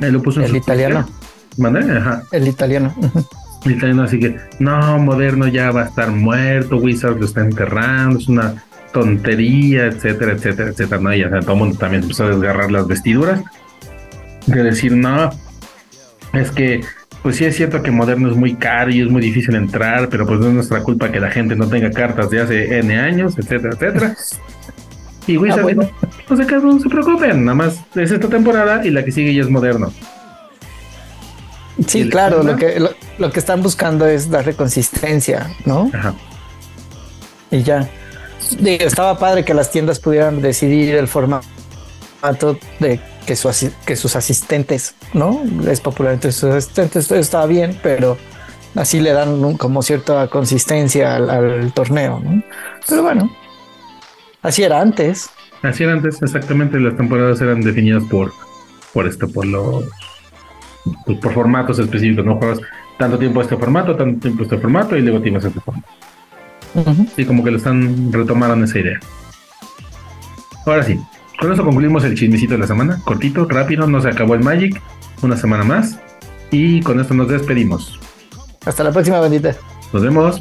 Lo puso en El italiano. ¿Mande? Ajá. El italiano. El italiano, así que, no, Moderno ya va a estar muerto, Wizards lo está enterrando, es una tontería, etcétera, etcétera, etcétera. No, y o sea, todo el mundo también empezó a desgarrar las vestiduras. De decir, no, es que, pues sí es cierto que Moderno es muy caro y es muy difícil entrar, pero pues no es nuestra culpa que la gente no tenga cartas de hace N años, etcétera, etcétera. Y Wizards, Ah, bueno. no, se, no se preocupen, nada más es esta temporada y la que sigue ya es Moderno. ¿Y Sí, claro, lo que, lo, lo que están buscando es darle consistencia, ¿no? Ajá. Y ya. Digo, estaba padre que las tiendas pudieran decidir el formato de que, su que sus asistentes, ¿no? Es popular entre sus asistentes, estaba bien, pero así le dan un- como cierta consistencia al, al torneo, ¿no? Pero bueno, así era antes. Así era antes, exactamente, las temporadas eran definidas por, por esto, por los pues, por formatos específicos, no juegas tanto tiempo este formato, tanto tiempo este formato y luego tienes este formato. Sí, como que lo están retomando esa idea. Ahora sí, con eso concluimos el chismecito de la semana, cortito, rápido, no se acabó el Magic, una semana más y con esto nos despedimos. Hasta la próxima, bandita. Nos vemos.